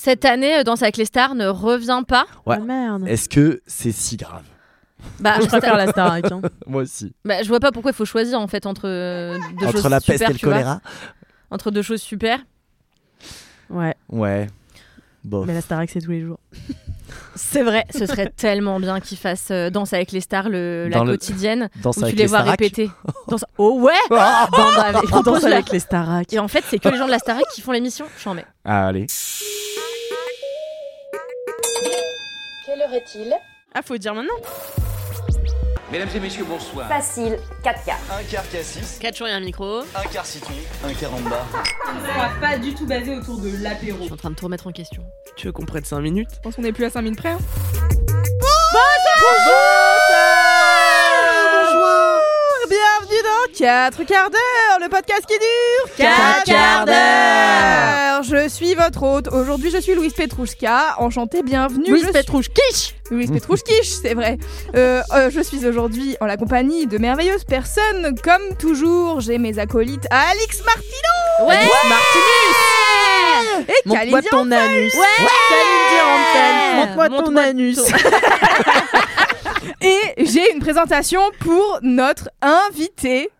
Cette année, euh, Danse avec les stars ne revient pas. Ouais. Ah, merde. Est-ce que c'est si grave Bah, Je préfère la Starac. hein. Moi aussi. bah, je vois pas pourquoi il faut choisir en fait entre euh, deux choses Entre la peste super, et le choléra Entre deux choses super. Ouais, Ouais. Bon. mais la Starac, c'est tous les jours. C'est vrai, ce serait tellement bien qu'ils fassent euh, Danse avec les stars, le, la Dans le- quotidienne, Danse où tu avec les les vois Starac. répéter. Danse- Oh ouais Ah propose danse la- avec les Starac. Et en fait, c'est que les gens de la Starac qui font l'émission. J'en mets. Ah, allez. Quelle heure est-il? Ah, faut dire maintenant. Mesdames et messieurs, bonsoir. Facile, 4 quarts. Un quart cassis, 4 jours et un micro. un quart citron, un quart en bas. Ça va pas du tout basé autour de l'apéro. Je suis en train de tout remettre en question. Tu veux qu'on prenne 5 minutes? Je pense qu'on est plus à 5 minutes près. hein. Dans 4 quarts d'heure, le podcast qui dure Quatre quarts d'heure. Je suis votre hôte. Aujourd'hui, je suis Louise Petrouchka. Enchantée, bienvenue. Louise suis... Louise Petrouchkish, c'est vrai. Euh, euh, je suis aujourd'hui en la compagnie de merveilleuses personnes. Comme toujours, j'ai mes acolytes Alix Martino Ouais et Montre-moi ton anus Ouais Montre-moi ton anus Et j'ai une présentation pour notre invité.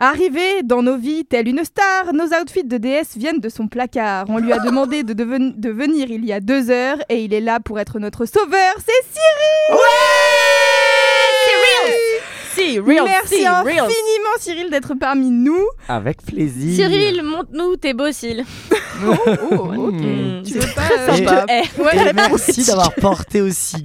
Arrivé dans nos vies telle une star, nos outfits de déesse viennent de son placard. On lui a demandé de, deven- de venir il y a deux heures et il est là pour être notre sauveur. C'est Cyril Si, real, Merci real. infiniment Cyril d'être parmi nous. Avec plaisir. Cyril, montre-nous tes beaux cils. Oh, ok. Mm. Tu veux pas Et- euh, ouais. Et merci d'avoir porté aussi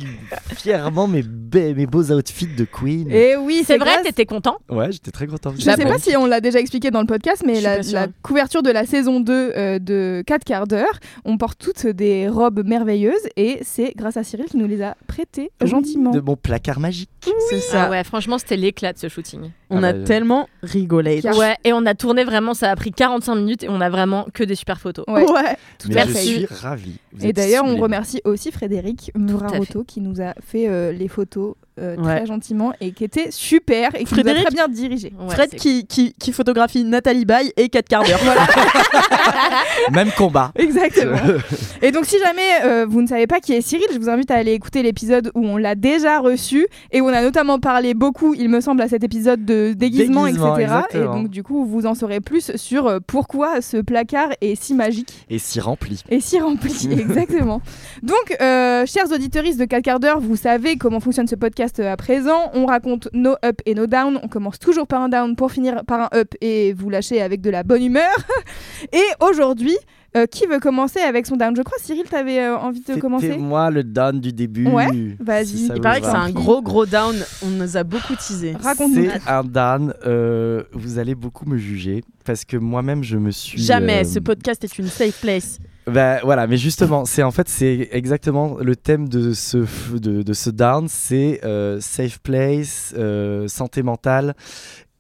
fièrement mes, be- mes beaux outfits de Queen. Et oui, C'est vrai, t'étais content Ouais, j'étais très content. Je sais pas si on l'a déjà expliqué dans le podcast, mais la, couverture de la saison 2 euh, de 4 quarts d'heure, on porte toutes des robes merveilleuses et c'est grâce à Cyril qui nous les a prêtées gentiment. De mon placard magique. C'est ça. Ah ouais, franchement, c'était l'éclat de ce shooting. On Ah a bah, tellement rigolé. Ouais, et on a tourné vraiment, ça a pris 45 minutes et on a vraiment que des super photos. Ouais. Ouais. Mais à je fait. suis ravi. Vous Et d'ailleurs, on remercie aussi Frédéric Muraroto qui nous a fait euh, les photos euh, très gentiment et qui était super et qui nous a Frédéric très bien dirigé. Ouais, Fred qui, qui, qui photographie Nathalie Baye et 4 quarts d'heure. Voilà. Même combat. Exactement. Et donc, si jamais euh, vous ne savez pas qui est Cyril, je vous invite à aller écouter l'épisode où on l'a déjà reçu et où on a notamment parlé beaucoup, il me semble, à cet épisode de déguisement, Déguisement, etc. Et donc, du coup, vous en saurez plus sur euh, pourquoi ce placard est si magique Et si rempli. et si rempli. Exactement. Donc, euh, chers auditeuristes de 4 quarts d'heure, vous savez comment fonctionne ce podcast à présent. On raconte nos up et nos down. On commence toujours par un down pour finir par un up et vous lâcher avec de la bonne humeur. et aujourd'hui, euh, qui veut commencer avec son down? Je crois, Cyril, t'avais euh, envie de commencer C'était moi le down du début. Ouais, vas-y. si Il paraît que c'est un gros gros down. On nous a beaucoup teasé. Raconte-nous. C'est un down. euh, vous allez beaucoup me juger parce que moi-même je me suis. Jamais. euh, Ce podcast est une safe place. Bah, voilà, mais justement, c'est en fait c'est exactement le thème de ce de, de ce down, c'est euh, safe place, euh, santé mentale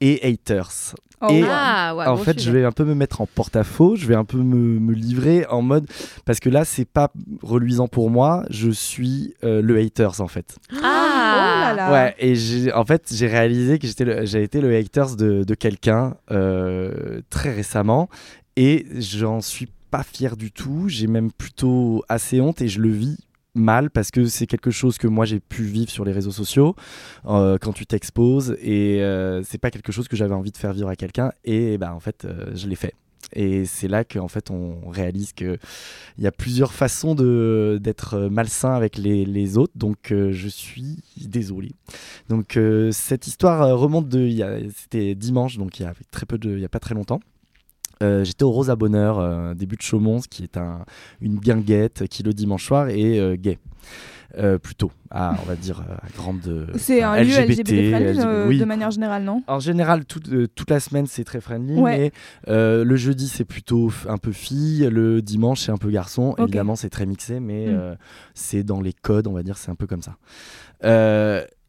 et haters. Oh, et-. Ah, ouais, en fait, je vais un peu me mettre en porte-à-faux, je vais un peu me, me livrer en mode parce que là, c'est pas reluisant pour moi, je suis euh, le haters en fait. Ah Oh là là. Ouais, et en fait, j'ai réalisé que j'étais j'ai été le haters de, de quelqu'un très récemment et j'en suis pas fier du tout, j'ai même plutôt assez honte et je le vis mal parce que c'est quelque chose que moi j'ai pu vivre sur les réseaux sociaux euh, quand tu t'exposes et euh, c'est pas quelque chose que j'avais envie de faire vivre à quelqu'un et ben en fait euh, je l'ai fait. Et c'est là qu'en fait on réalise que il y a plusieurs façons de d'être malsain avec les, les autres. Donc je suis désolé. Donc cette histoire remonte de c'était dimanche donc il y a très peu de il y a pas très longtemps Euh, J'étais au Rosa Bonheur, euh, début de Chaumont, qui est un, une guinguette qui le dimanche soir est euh, gay. Plutôt, à, on va dire, à grande. C'est un lieu LGBT friendly LGBT, oui. de manière générale, non? En général, toute, toute la semaine, c'est très friendly, Ouais. mais le jeudi, c'est plutôt un peu fille, le dimanche, c'est un peu garçon. Évidemment, c'est très mixé, mais Mm. euh, c'est dans les codes, on va dire, c'est un peu comme ça.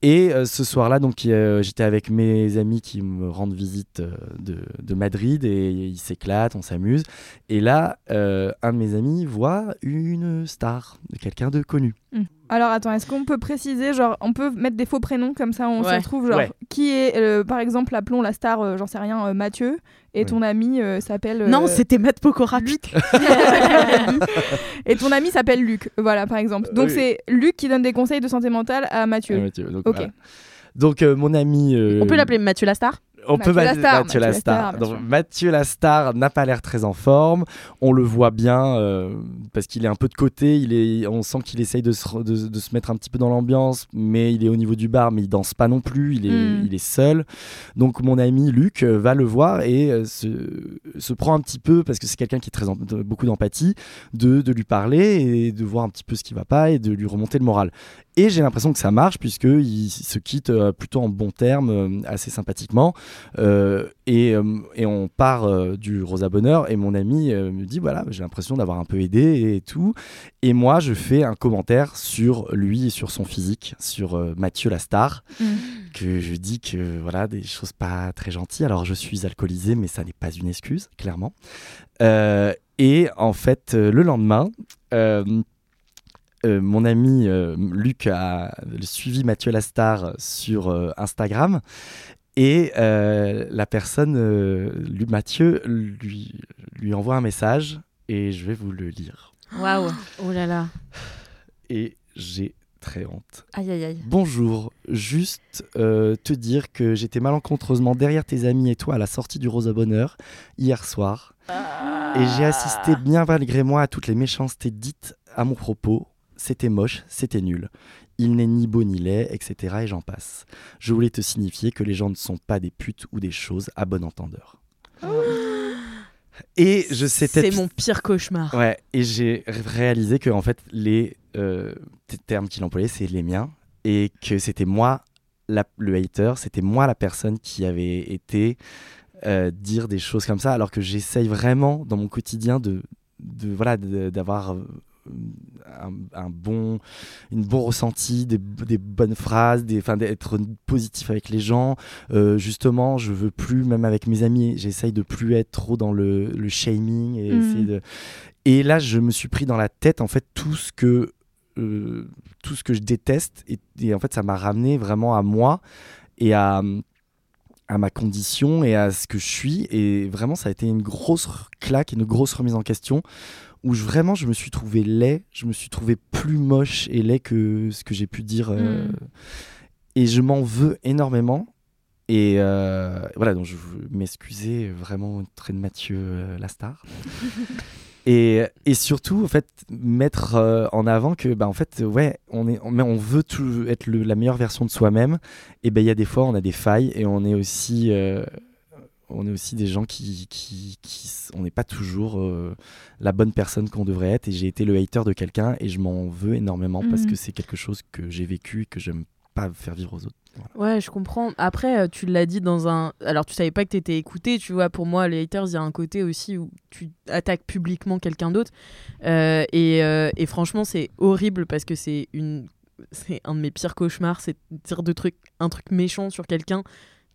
Et euh, ce soir-là, donc, euh, j'étais avec mes amis qui me rendent visite euh, de, de Madrid et ils s'éclatent, on s'amuse. Et là, un de mes amis voit une star, quelqu'un de connu. Alors attends, est-ce qu'on peut préciser, genre, on peut mettre des faux prénoms comme ça, on Ouais. se retrouve, genre, Ouais. qui est, euh, par exemple, appelons la star, euh, j'en sais rien, euh, Mathieu, et Ouais. ton ami euh, s'appelle. euh, Non, c'était Matt Pokora. Luc. et ton ami s'appelle Luc, voilà, par exemple. Donc Oui. c'est Luc qui donne des conseils de santé mentale à Mathieu. Mathieu, donc, Ok. voilà. Donc, euh, mon ami. euh, On peut l'appeler Mathieu Lastar On Mathieu peut Lastar, Mathieu Donc, sûr. Mathieu Lastar n'a pas l'air très en forme. On le voit bien euh, parce qu'il est un peu de côté. Il est, on sent qu'il essaye de se, re- de, de se mettre un petit peu dans l'ambiance, mais il est au niveau du bar, mais il danse pas non plus. Il est, Mm. il est seul. Donc mon ami Luc euh, va le voir et euh, se, se prend un petit peu parce que c'est quelqu'un qui a très em- de- beaucoup d'empathie, de, de lui parler et de voir un petit peu ce qui va pas et de lui remonter le moral. Et j'ai l'impression que ça marche puisqu'ils se quittent euh, plutôt en bons termes, assez sympathiquement. Euh, et, euh, et on part euh, du Rosa Bonheur et mon ami me dit voilà j'ai l'impression d'avoir un peu aidé et tout. Et moi je fais un commentaire sur lui et sur son physique sur Mathieu la star Mm. que je dis que voilà des choses pas très gentilles. Alors je suis alcoolisé mais ça n'est pas une excuse clairement. Euh, et en fait le lendemain euh, euh, mon ami euh, Luc a suivi Mathieu Lastar sur euh, Instagram et euh, la personne, euh, lui, Mathieu, lui, lui envoie un message et je vais vous le lire. Waouh. Oh là là. Et j'ai très honte. Aïe aïe aïe. Bonjour, juste euh, te dire que j'étais malencontreusement derrière tes amis et toi à la sortie du Rosa Bonheur hier soir. Et j'ai assisté bien malgré moi à toutes les méchancetés dites à mon propos. C'était moche, c'était nul. Il n'est ni beau ni laid, etc. Et j'en passe. Je voulais te signifier que les gens ne sont pas des putes ou des choses à bon entendeur. Et je sais C'est mon pire cauchemar. Ouais, et j'ai ré- réalisé que en fait les euh, termes qu'il employait c'est les miens et que c'était moi la- le hater, c'était moi la personne qui avait été euh, dire des choses comme ça alors que j'essaye vraiment dans mon quotidien de, de voilà d'avoir un, un bon une bon ressenti des, des bonnes phrases des enfin d'être positif avec les gens. Euh, justement je veux plus même avec mes amis j'essaye de plus être trop dans le, le shaming et Mhm. de et là je me suis pris dans la tête en fait tout ce que euh, tout ce que je déteste et, et en fait ça m'a ramené vraiment à moi et à à ma condition et à ce que je suis. Et vraiment ça a été une grosse claque une grosse remise en question où je, vraiment je me suis trouvé laid je me suis trouvé plus moche et laid que ce que j'ai pu dire euh, Mm. et je m'en veux énormément. Et euh, voilà donc je m'excuser vraiment auprès de Mathieu euh, Lastar et, et surtout en fait mettre euh, en avant que bah en fait ouais on est on, mais on veut tout être le- la meilleure version de soi-même. Et ben il y a des fois on a des failles et on est aussi on est aussi des gens qui, qui, qui on n'est pas toujours euh, la bonne personne qu'on devrait être et j'ai été le hater de quelqu'un et je m'en veux énormément parce Mhm. que c'est quelque chose que j'ai vécu et que j'aime pas faire vivre aux autres Ouais, je comprends. Après, euh, tu l'as dit dans un. Alors, tu savais pas que t'étais écouté, tu vois. Pour moi, les haters, il y a un côté aussi où tu attaques publiquement quelqu'un d'autre. Euh, et, euh, et franchement, c'est horrible parce que c'est une. C'est un de mes pires cauchemars, c'est de dire de trucs, un truc méchant sur quelqu'un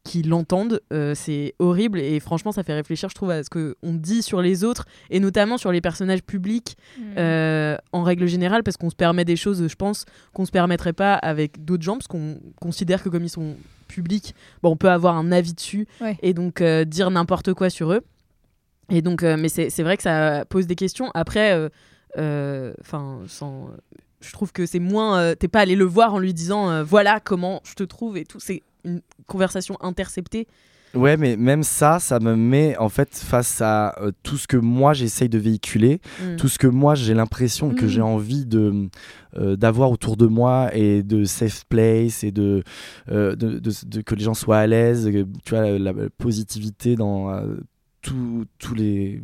qui l'entendent. Euh, c'est horrible et franchement, ça fait réfléchir, je trouve, à ce qu'on dit sur les autres et notamment sur les personnages publics euh, en règle générale, parce qu'on se permet des choses, je pense, qu'on se permettrait pas avec d'autres gens, parce qu'on considère que comme ils sont publics, bon, on peut avoir un avis dessus Ouais. et donc euh, dire n'importe quoi sur eux. Et donc, mais c'est vrai que ça pose des questions. Après, enfin, sans, je trouve que c'est moins. euh, T'es pas allé le voir en lui disant euh, voilà comment je te trouve et tout. C'est une conversation interceptée. Ouais, mais même ça, ça me met en fait face à euh, tout ce que moi j'essaye de véhiculer, Mm. tout ce que moi j'ai l'impression que Mm. j'ai envie de euh, d'avoir autour de moi et de safe place et de, euh, de, de- de- que les gens soient à l'aise, tu vois la, la positivité dans tous tous les,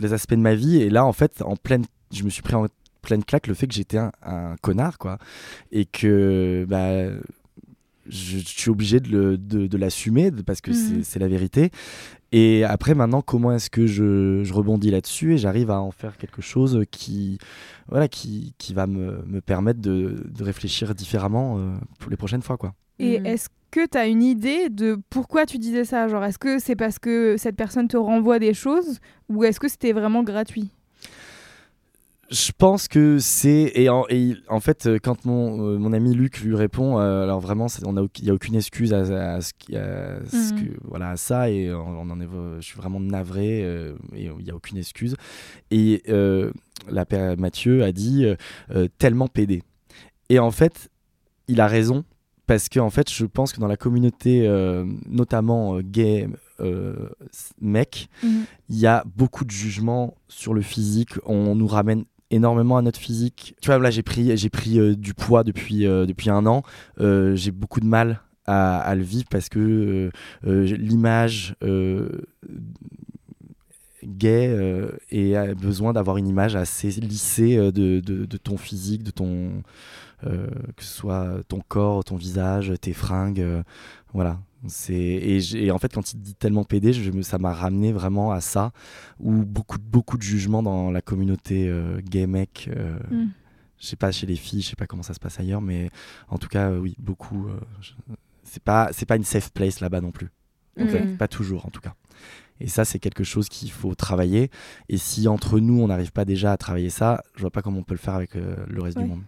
les aspects de ma vie. Et là, en fait, en pleine, je me suis pris en pleine claque le fait que j'étais un, un connard, quoi. Et que bah, je, je suis obligé de, le- de, de l'assumer parce que c'est- c'est la vérité. Et après, maintenant, comment est-ce que je, je rebondis là-dessus et j'arrive à en faire quelque chose qui, voilà, qui, qui va me, me permettre de, de réfléchir différemment euh, pour les prochaines fois, quoi. Et Mhm. est-ce que tu as une idée de pourquoi tu disais ça? Genre, est-ce que c'est parce que cette personne te renvoie des choses ou est-ce que c'était vraiment gratuit? Je pense que c'est et en, et en fait euh, quand mon, euh, mon ami Luc lui répond euh, alors vraiment on a il y a aucune excuse à, à à ce Mhm. que voilà à ça et on, on en est je suis vraiment navré euh, et il y a aucune excuse et euh, la père Mathieu a dit tellement pédé et en fait il a raison parce que en fait je pense que dans la communauté notamment gay euh, mec il y a beaucoup de jugements sur le physique. On nous ramène énormément à notre physique. Tu vois, là, j'ai pris, j'ai pris euh, du poids depuis, euh, un an. Euh, j'ai beaucoup de mal à, à le vivre parce que l'image gay et a besoin d'avoir une image assez lissée de, ton physique, de ton que ce soit ton corps, ton visage, tes fringues, voilà. Et, en fait quand il dit tellement je me, ça m'a ramené vraiment à ça où beaucoup de- beaucoup de jugements dans la communauté euh, gay mec. euh, Mm. Je sais pas chez les filles, je sais pas comment ça se passe ailleurs, mais en tout cas euh, oui beaucoup. euh, c'est pas c'est pas une safe place là-bas non plus. En fait, pas toujours en tout cas. Et ça, c'est quelque chose qu'il faut travailler. Et si entre nous, on n'arrive pas déjà à travailler ça, je vois pas comment on peut le faire avec euh, le reste Ouais. du monde.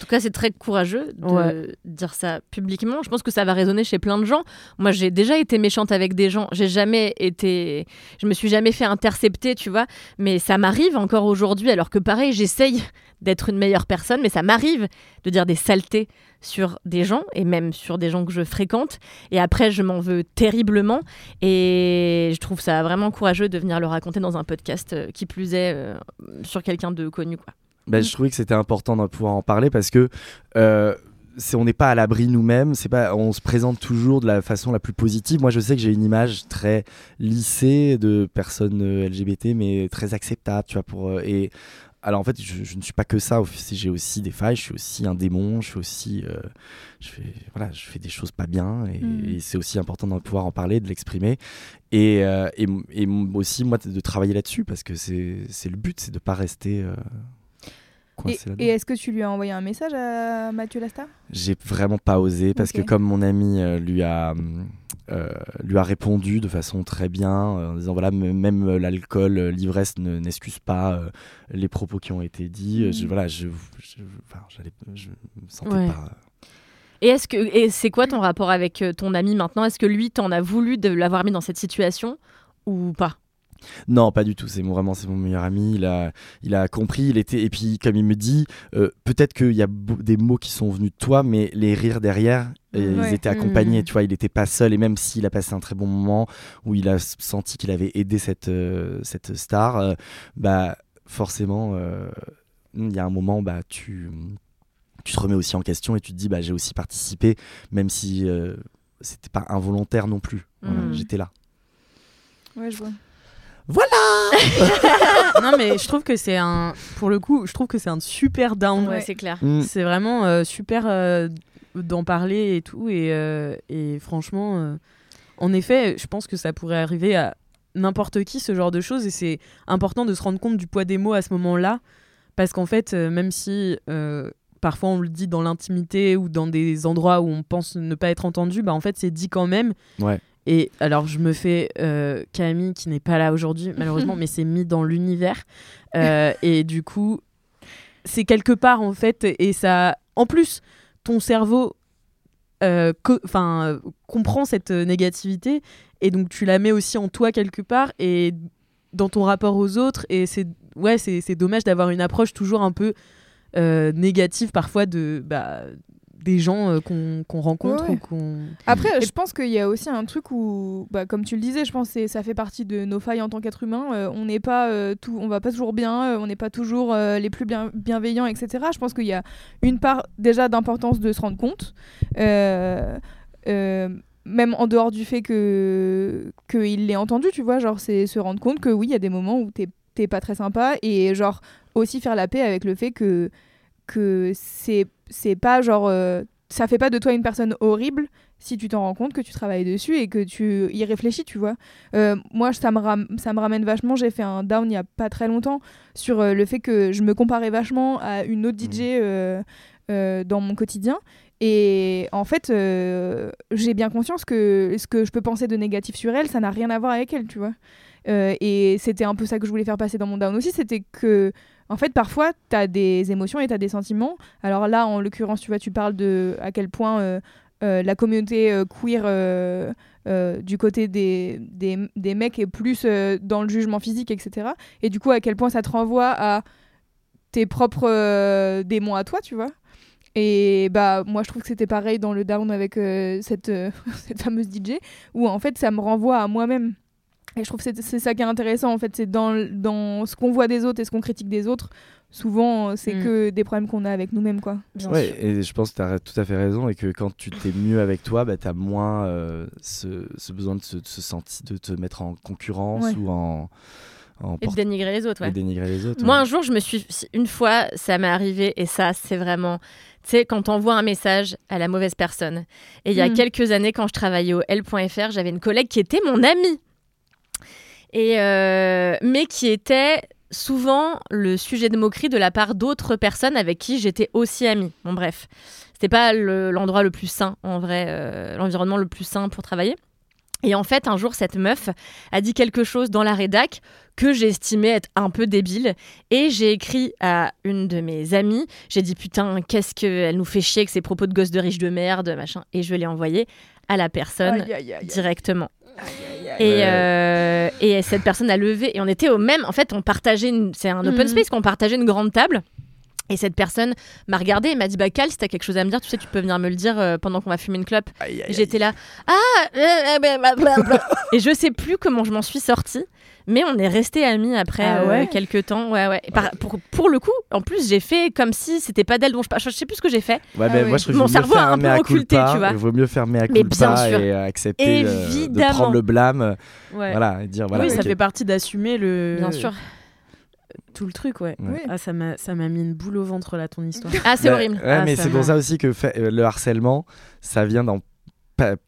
En tout cas, c'est très courageux de Ouais. dire ça publiquement. Je pense que ça va résonner chez plein de gens. Moi, j'ai déjà été méchante avec des gens. J'ai jamais été. Je me suis jamais fait intercepter, tu vois. Mais ça m'arrive encore aujourd'hui, alors que pareil, j'essaye d'être une meilleure personne, mais ça m'arrive de dire des saletés sur des gens et même sur des gens que je fréquente. Et après, je m'en veux terriblement. Et je trouve ça vraiment courageux de venir le raconter dans un podcast euh, qui plus est euh, sur quelqu'un de connu, quoi. Ben, je trouvais que c'était important de pouvoir en parler parce que euh, on n'est pas à l'abri nous-mêmes, c'est pas, on se présente toujours de la façon la plus positive. Moi, je sais que j'ai une image très lissée de personnes euh, LGBT, mais très acceptable, tu vois. Pour euh, et alors en fait, je, je ne suis pas que ça. J'ai aussi des failles. Je suis aussi un démon. Je suis aussi, euh, je fais, voilà, je fais des choses pas bien. Et, Mm. et c'est aussi important de pouvoir en parler, de l'exprimer. Et, euh, et, et aussi moi de, travailler là-dessus parce que c'est le but, c'est de pas rester. euh, coincé et est-ce que tu lui as envoyé un message à Mathieu Lasta? J'ai vraiment pas osé parce que comme mon ami euh, lui a euh, lui a répondu de façon très bien euh, en disant voilà même l'alcool, euh, l'ivresse ne- n'excuse pas euh, les propos qui ont été dits. Je, Mhm. voilà, je, je, enfin, j'allais- je me sentais Ouais. pas. Et est-ce que et c'est quoi ton rapport avec ton ami maintenant? Est-ce que lui t'en a voulu de l'avoir mis dans cette situation ou pas? Non, pas du tout. C'est mon, vraiment c'est mon meilleur ami. Il a, il a compris. Il était et puis comme il me dit, euh, peut-être qu'il y a des mots qui sont venus de toi, mais les rires derrière, et Ouais. ils étaient accompagnés. Mhm. Tu vois, il n'était pas seul. Et même s'il a passé un très bon moment où il a senti qu'il avait aidé cette euh, cette star, euh, bah forcément, euh, il y a un moment, bah tu tu te remets aussi en question et tu te dis bah j'ai aussi participé, même si c'était pas involontaire non plus. Voilà, Mhm. J'étais là. Ouais, je vois. non mais je trouve que c'est un pour le coup je trouve que c'est un super down Ouais. c'est clair. Mm. c'est vraiment euh, super euh, d'en parler et tout et, euh, et franchement euh, en effet je pense que ça pourrait arriver à n'importe qui ce genre de choses et c'est important de se rendre compte du poids des mots à ce moment là parce qu'en fait euh, même si euh, parfois on le dit dans l'intimité ou dans des endroits où on pense ne pas être entendu bah en fait c'est dit quand même Ouais. Et alors, je me fais euh, Camille, qui n'est pas là aujourd'hui, malheureusement, mais c'est mis dans l'univers. Euh, et du coup, c'est quelque part, en fait, et ça. En plus, ton cerveau euh, co- comprend cette négativité, et donc tu la mets aussi en toi quelque part, et dans ton rapport aux autres. Et c'est ouais, c'est c'est dommage d'avoir une approche toujours un peu euh, négative, parfois, de. Bah, des gens euh, qu'on rencontre Ouais, ouais. ou qu'on Après, je pense qu'il y a aussi un truc où, bah, comme tu le disais, je pense que ça fait partie de nos failles en tant qu'être humain. Euh, on n'est pas euh, tout, on va pas toujours bien, euh, on n'est pas toujours les plus bien- bienveillants, etc. Je pense qu'il y a une part déjà d'importance de se rendre compte. Même en dehors du fait que qu'il l'ait entendu, tu vois, genre c'est se rendre compte que oui, il y a des moments où t'es t'es pas très sympa et genre aussi faire la paix avec le fait que que c'est c'est pas genre euh, ça fait pas de toi une personne horrible si tu t'en rends compte que tu travailles dessus et que tu y réfléchis, tu vois. Euh, moi, ça me, ram- ça me ramène vachement. J'ai fait un down il y a pas très longtemps sur euh, le fait que je me comparais vachement à une autre DJ euh, euh, dans mon quotidien. Et en fait, j'ai bien conscience que ce que je peux penser de négatif sur elle, ça n'a rien à voir avec elle, tu vois. Et c'était un peu ça que je voulais faire passer dans mon down aussi, c'était que, en fait, parfois, tu as des émotions et tu as des sentiments. Alors là, en l'occurrence, tu vois, tu parles de à quel point euh, euh, la communauté euh, queer euh, euh, du côté des, des, des mecs est plus euh, dans le jugement physique, etc. Et du coup, à quel point ça te renvoie à tes propres euh, démons à toi, tu vois. Et bah moi je trouve que c'était pareil dans le down avec euh, cette, euh, cette fameuse DJ où en fait ça me renvoie à moi-même. Et je trouve que c'est ça qui est intéressant en fait, c'est dans, dans ce qu'on voit des autres et ce qu'on critique des autres, souvent euh, c'est Mm. que des problèmes qu'on a avec nous-mêmes quoi. Ouais, et je pense que tu as tout à fait raison et que quand tu t'es mieux avec toi, bah, tu as moins euh, ce, ce besoin de se, de se sentir, de te mettre en concurrence Ouais. ou en, en Et de dénigrer les autres, et ouais. dénigrer les autres. Moi, ouais. un jour, je me suis. Une fois, ça m'est arrivé, et ça, c'est vraiment. Tu sais, quand t'envoies un message à la mauvaise personne. Et il y a Mm. quelques années, quand je travaillais au L.fr, j'avais une collègue qui était mon amie. Et euh, mais qui était souvent le sujet de moquerie de la part d'autres personnes avec qui j'étais aussi amie. Bon, bref. C'était pas le- l'endroit le, plus sain, en vrai, euh, l'environnement le plus sain pour travailler. Et en fait, un jour, cette meuf a dit quelque chose dans la rédac que j'ai estimé être un peu débile. Et j'ai écrit à une de mes amies. J'ai dit putain, qu'est-ce qu'elle nous fait chier avec ses propos de gosse de riche de merde, machin. Et je l'ai envoyé à la personne Aïe, aïe, aïe, aïe. directement. Et, euh, et cette personne a levé. Et on était au même. En fait, on partageait. une- C'est un open Mhm. space qu'on partageait une grande table. Et cette personne m'a regardé et m'a dit Bah, Cal, si t'as quelque chose à me dire, tu sais, tu peux venir me le dire euh, pendant qu'on va fumer une clope. J'étais là, ah, euh, euh, bah, bah, bah. et je sais plus comment je m'en suis sortie, mais on est resté amis après Ah euh, quelques temps. Ouais, ouais. Par- pour, pour le coup, en plus, j'ai fait comme si c'était pas d'elle dont je parle. Je sais plus ce que j'ai fait. Ouais, Ah mais oui. moi je trouve Mon qu'il vaut mieux cerveau a un peu occulté, culpa, tu vois. Il vaut mieux faire mea Mais culpa bien sûr. et euh, accepter euh, de Évidemment. prendre le blâme. Ouais. Voilà, et dire voilà. oui, ça fait partie d'assumer le Bien sûr. tout le truc, ouais. Ouais. Ah, ça m'a ça m'a mis une boule au ventre là ton histoire. Ah, c'est Bah, horrible. Ouais, Ah, mais c'est pour ça aussi que fait- euh, le harcèlement, ça vient dans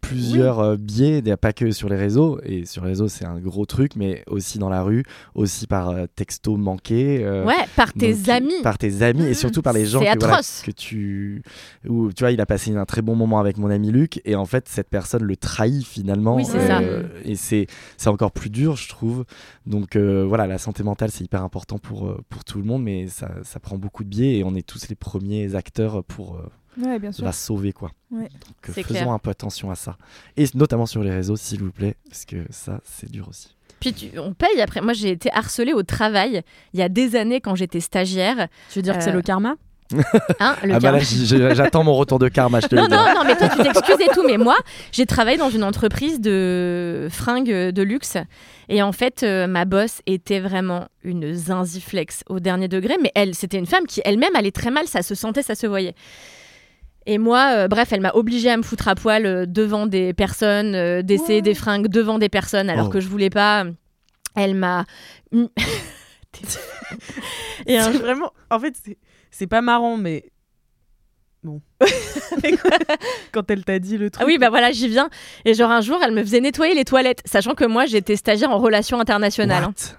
plusieurs euh, biais, il a pas que sur les réseaux, et sur les réseaux c'est un gros truc, mais aussi dans la rue, aussi par euh, texto manqué. euh, Ouais, par tes donc, amis. Par tes amis, et surtout par les gens que, voilà, atroce. que tu. Où, tu vois, il a passé un très bon moment avec mon ami Luc, et en fait, cette personne le trahit finalement. Oui, c'est ça. Et c'est c'est encore plus dur, je trouve. Donc voilà, la santé mentale, c'est hyper important pour, pour tout le monde, mais ça, ça prend beaucoup de biais, et on est tous les premiers acteurs pour. Ouais, bien sûr. la sauver quoi. Ouais. Donc euh, faisons clair. un peu attention à ça. Et notamment sur les réseaux s'il vous plaît, parce que ça c'est dur aussi. Puis tu- on paye après. Moi, j'ai été harcelée au travail il y a des années quand j'étais stagiaire. Tu veux dire que c'est Euh, le karma? Hein, le ah bah j'attends mon retour de karma, je te Non, le dis. non, non, mais toi, tu t'excuses et tout. Mais moi, j'ai travaillé dans une entreprise de fringues de luxe. Et en fait, euh, ma boss était vraiment une zinziflex au dernier degré. Mais elle, c'était une femme qui elle-même allait très mal. Ça se sentait, ça se voyait. Et moi, euh, bref, elle m'a obligée à me foutre à poil euh, devant des personnes, euh, d'essayer Ouais. des fringues devant des personnes alors Oh. que je voulais pas. Elle m'a. et un vraiment. En fait, c'est- c'est pas marrant, mais. Bon. Quand elle t'a dit le truc. Ah oui, bah voilà, j'y viens. Et genre un jour, elle me faisait nettoyer les toilettes, sachant que moi, j'étais stagiaire en relations internationales. hein. What?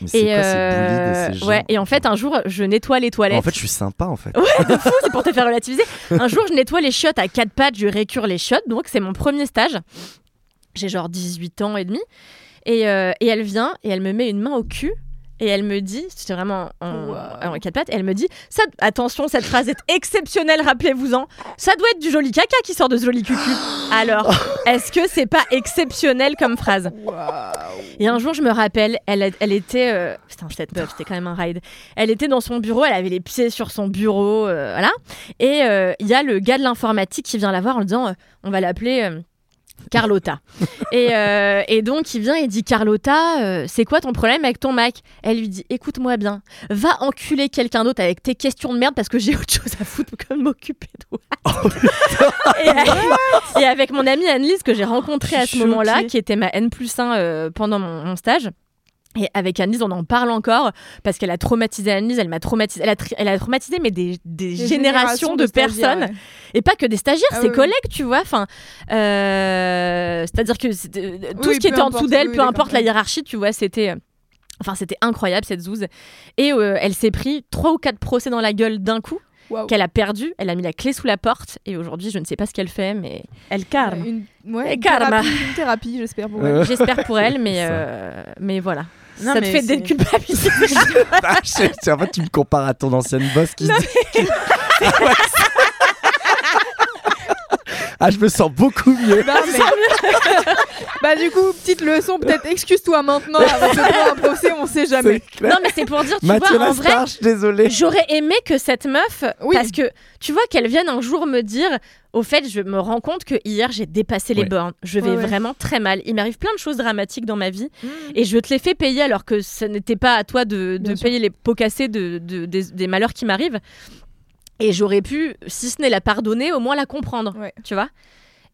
Mais Et, quoi euh, bullies de ces gens ouais, et en fait, un jour, je nettoie les toilettes. En fait, je suis sympa en fait. Ouais, de fou, c'est pour te faire relativiser. Un jour, je nettoie les chiottes à quatre pattes, je récure les chiottes, donc c'est mon premier stage. J'ai genre 18 ans et demi. Et, euh, et elle vient et elle me met une main au cul. Et elle me dit, c'était vraiment en, Wow. en quatre pattes, et elle me dit, ça, attention, cette phrase est exceptionnelle, rappelez-vous-en. Ça doit être du joli caca qui sort de ce joli cucu. Alors, est-ce que c'est pas exceptionnel comme phrase Et un jour, je me rappelle, elle, elle était. euh, Putain, cette meuf, c'était quand même un ride. Elle était dans son bureau, elle avait les pieds sur son bureau, euh, voilà. Et euh, il y a le gars de l'informatique qui vient la voir en lui disant euh, on va l'appeler. Euh, Carlotta. et, euh, et donc il vient et dit Carlotta, euh, c'est quoi ton problème avec ton Mac? Elle lui dit écoute-moi bien, va enculer quelqu'un d'autre avec tes questions de merde parce que j'ai autre chose à foutre que de m'occuper de toi. et, avec- et avec mon amie Annelise que j'ai rencontrée à ce moment-là, qui était ma N plus 1 pendant mon, mon stage. Et avec Annelise, on en parle encore parce qu'elle a traumatisé Annelise, elle m'a traumatisé, elle a, tri- elle a traumatisé mais des, des Des générations, de, personnes ouais. et pas que des stagiaires, Ah ses oui, collègues, tu vois. Enfin, euh, c'est-à-dire que c'était- tout Oui, ce qui était en dessous d'elle, oui, peu importe la hiérarchie, tu vois, c'était. euh, Enfin, c'était incroyable cette zouze. Et euh, elle s'est pris trois ou quatre procès dans la gueule d'un coup, qu'elle a perdu. Elle a mis la clé sous la porte. Et aujourd'hui, je ne sais pas ce qu'elle fait, mais Elle karma. Une, ouais, Et une thérapie, une thérapie, j'espère pour elle. j'espère pour elle. Euh, mais voilà. Non, ça te mais fait déculpabiliser. Ah, tu- en fait, tu me compares à ton ancienne boss qui se dit. ah, je me sens beaucoup mieux. Non, mais- bah du coup, petite leçon, peut-être excuse-toi maintenant avant de te prendre un procès, on sait jamais. Non, mais c'est pour dire, tu Mathieu vois, en vrai, désolé. J'aurais aimé que cette meuf, Oui. parce que tu vois, qu'elle vienne un jour me dire, au fait, je me rends compte que hier j'ai dépassé les Ouais. bornes. Je vais Ouais, ouais. vraiment très mal. Il m'arrive plein de choses dramatiques dans ma vie et je te les fais payer alors que ce n'était pas à toi de, de Bien sûr. payer les pots cassés de, de- des, des malheurs qui m'arrivent. Et j'aurais pu, si ce n'est la pardonner, au moins la comprendre. Ouais. Tu vois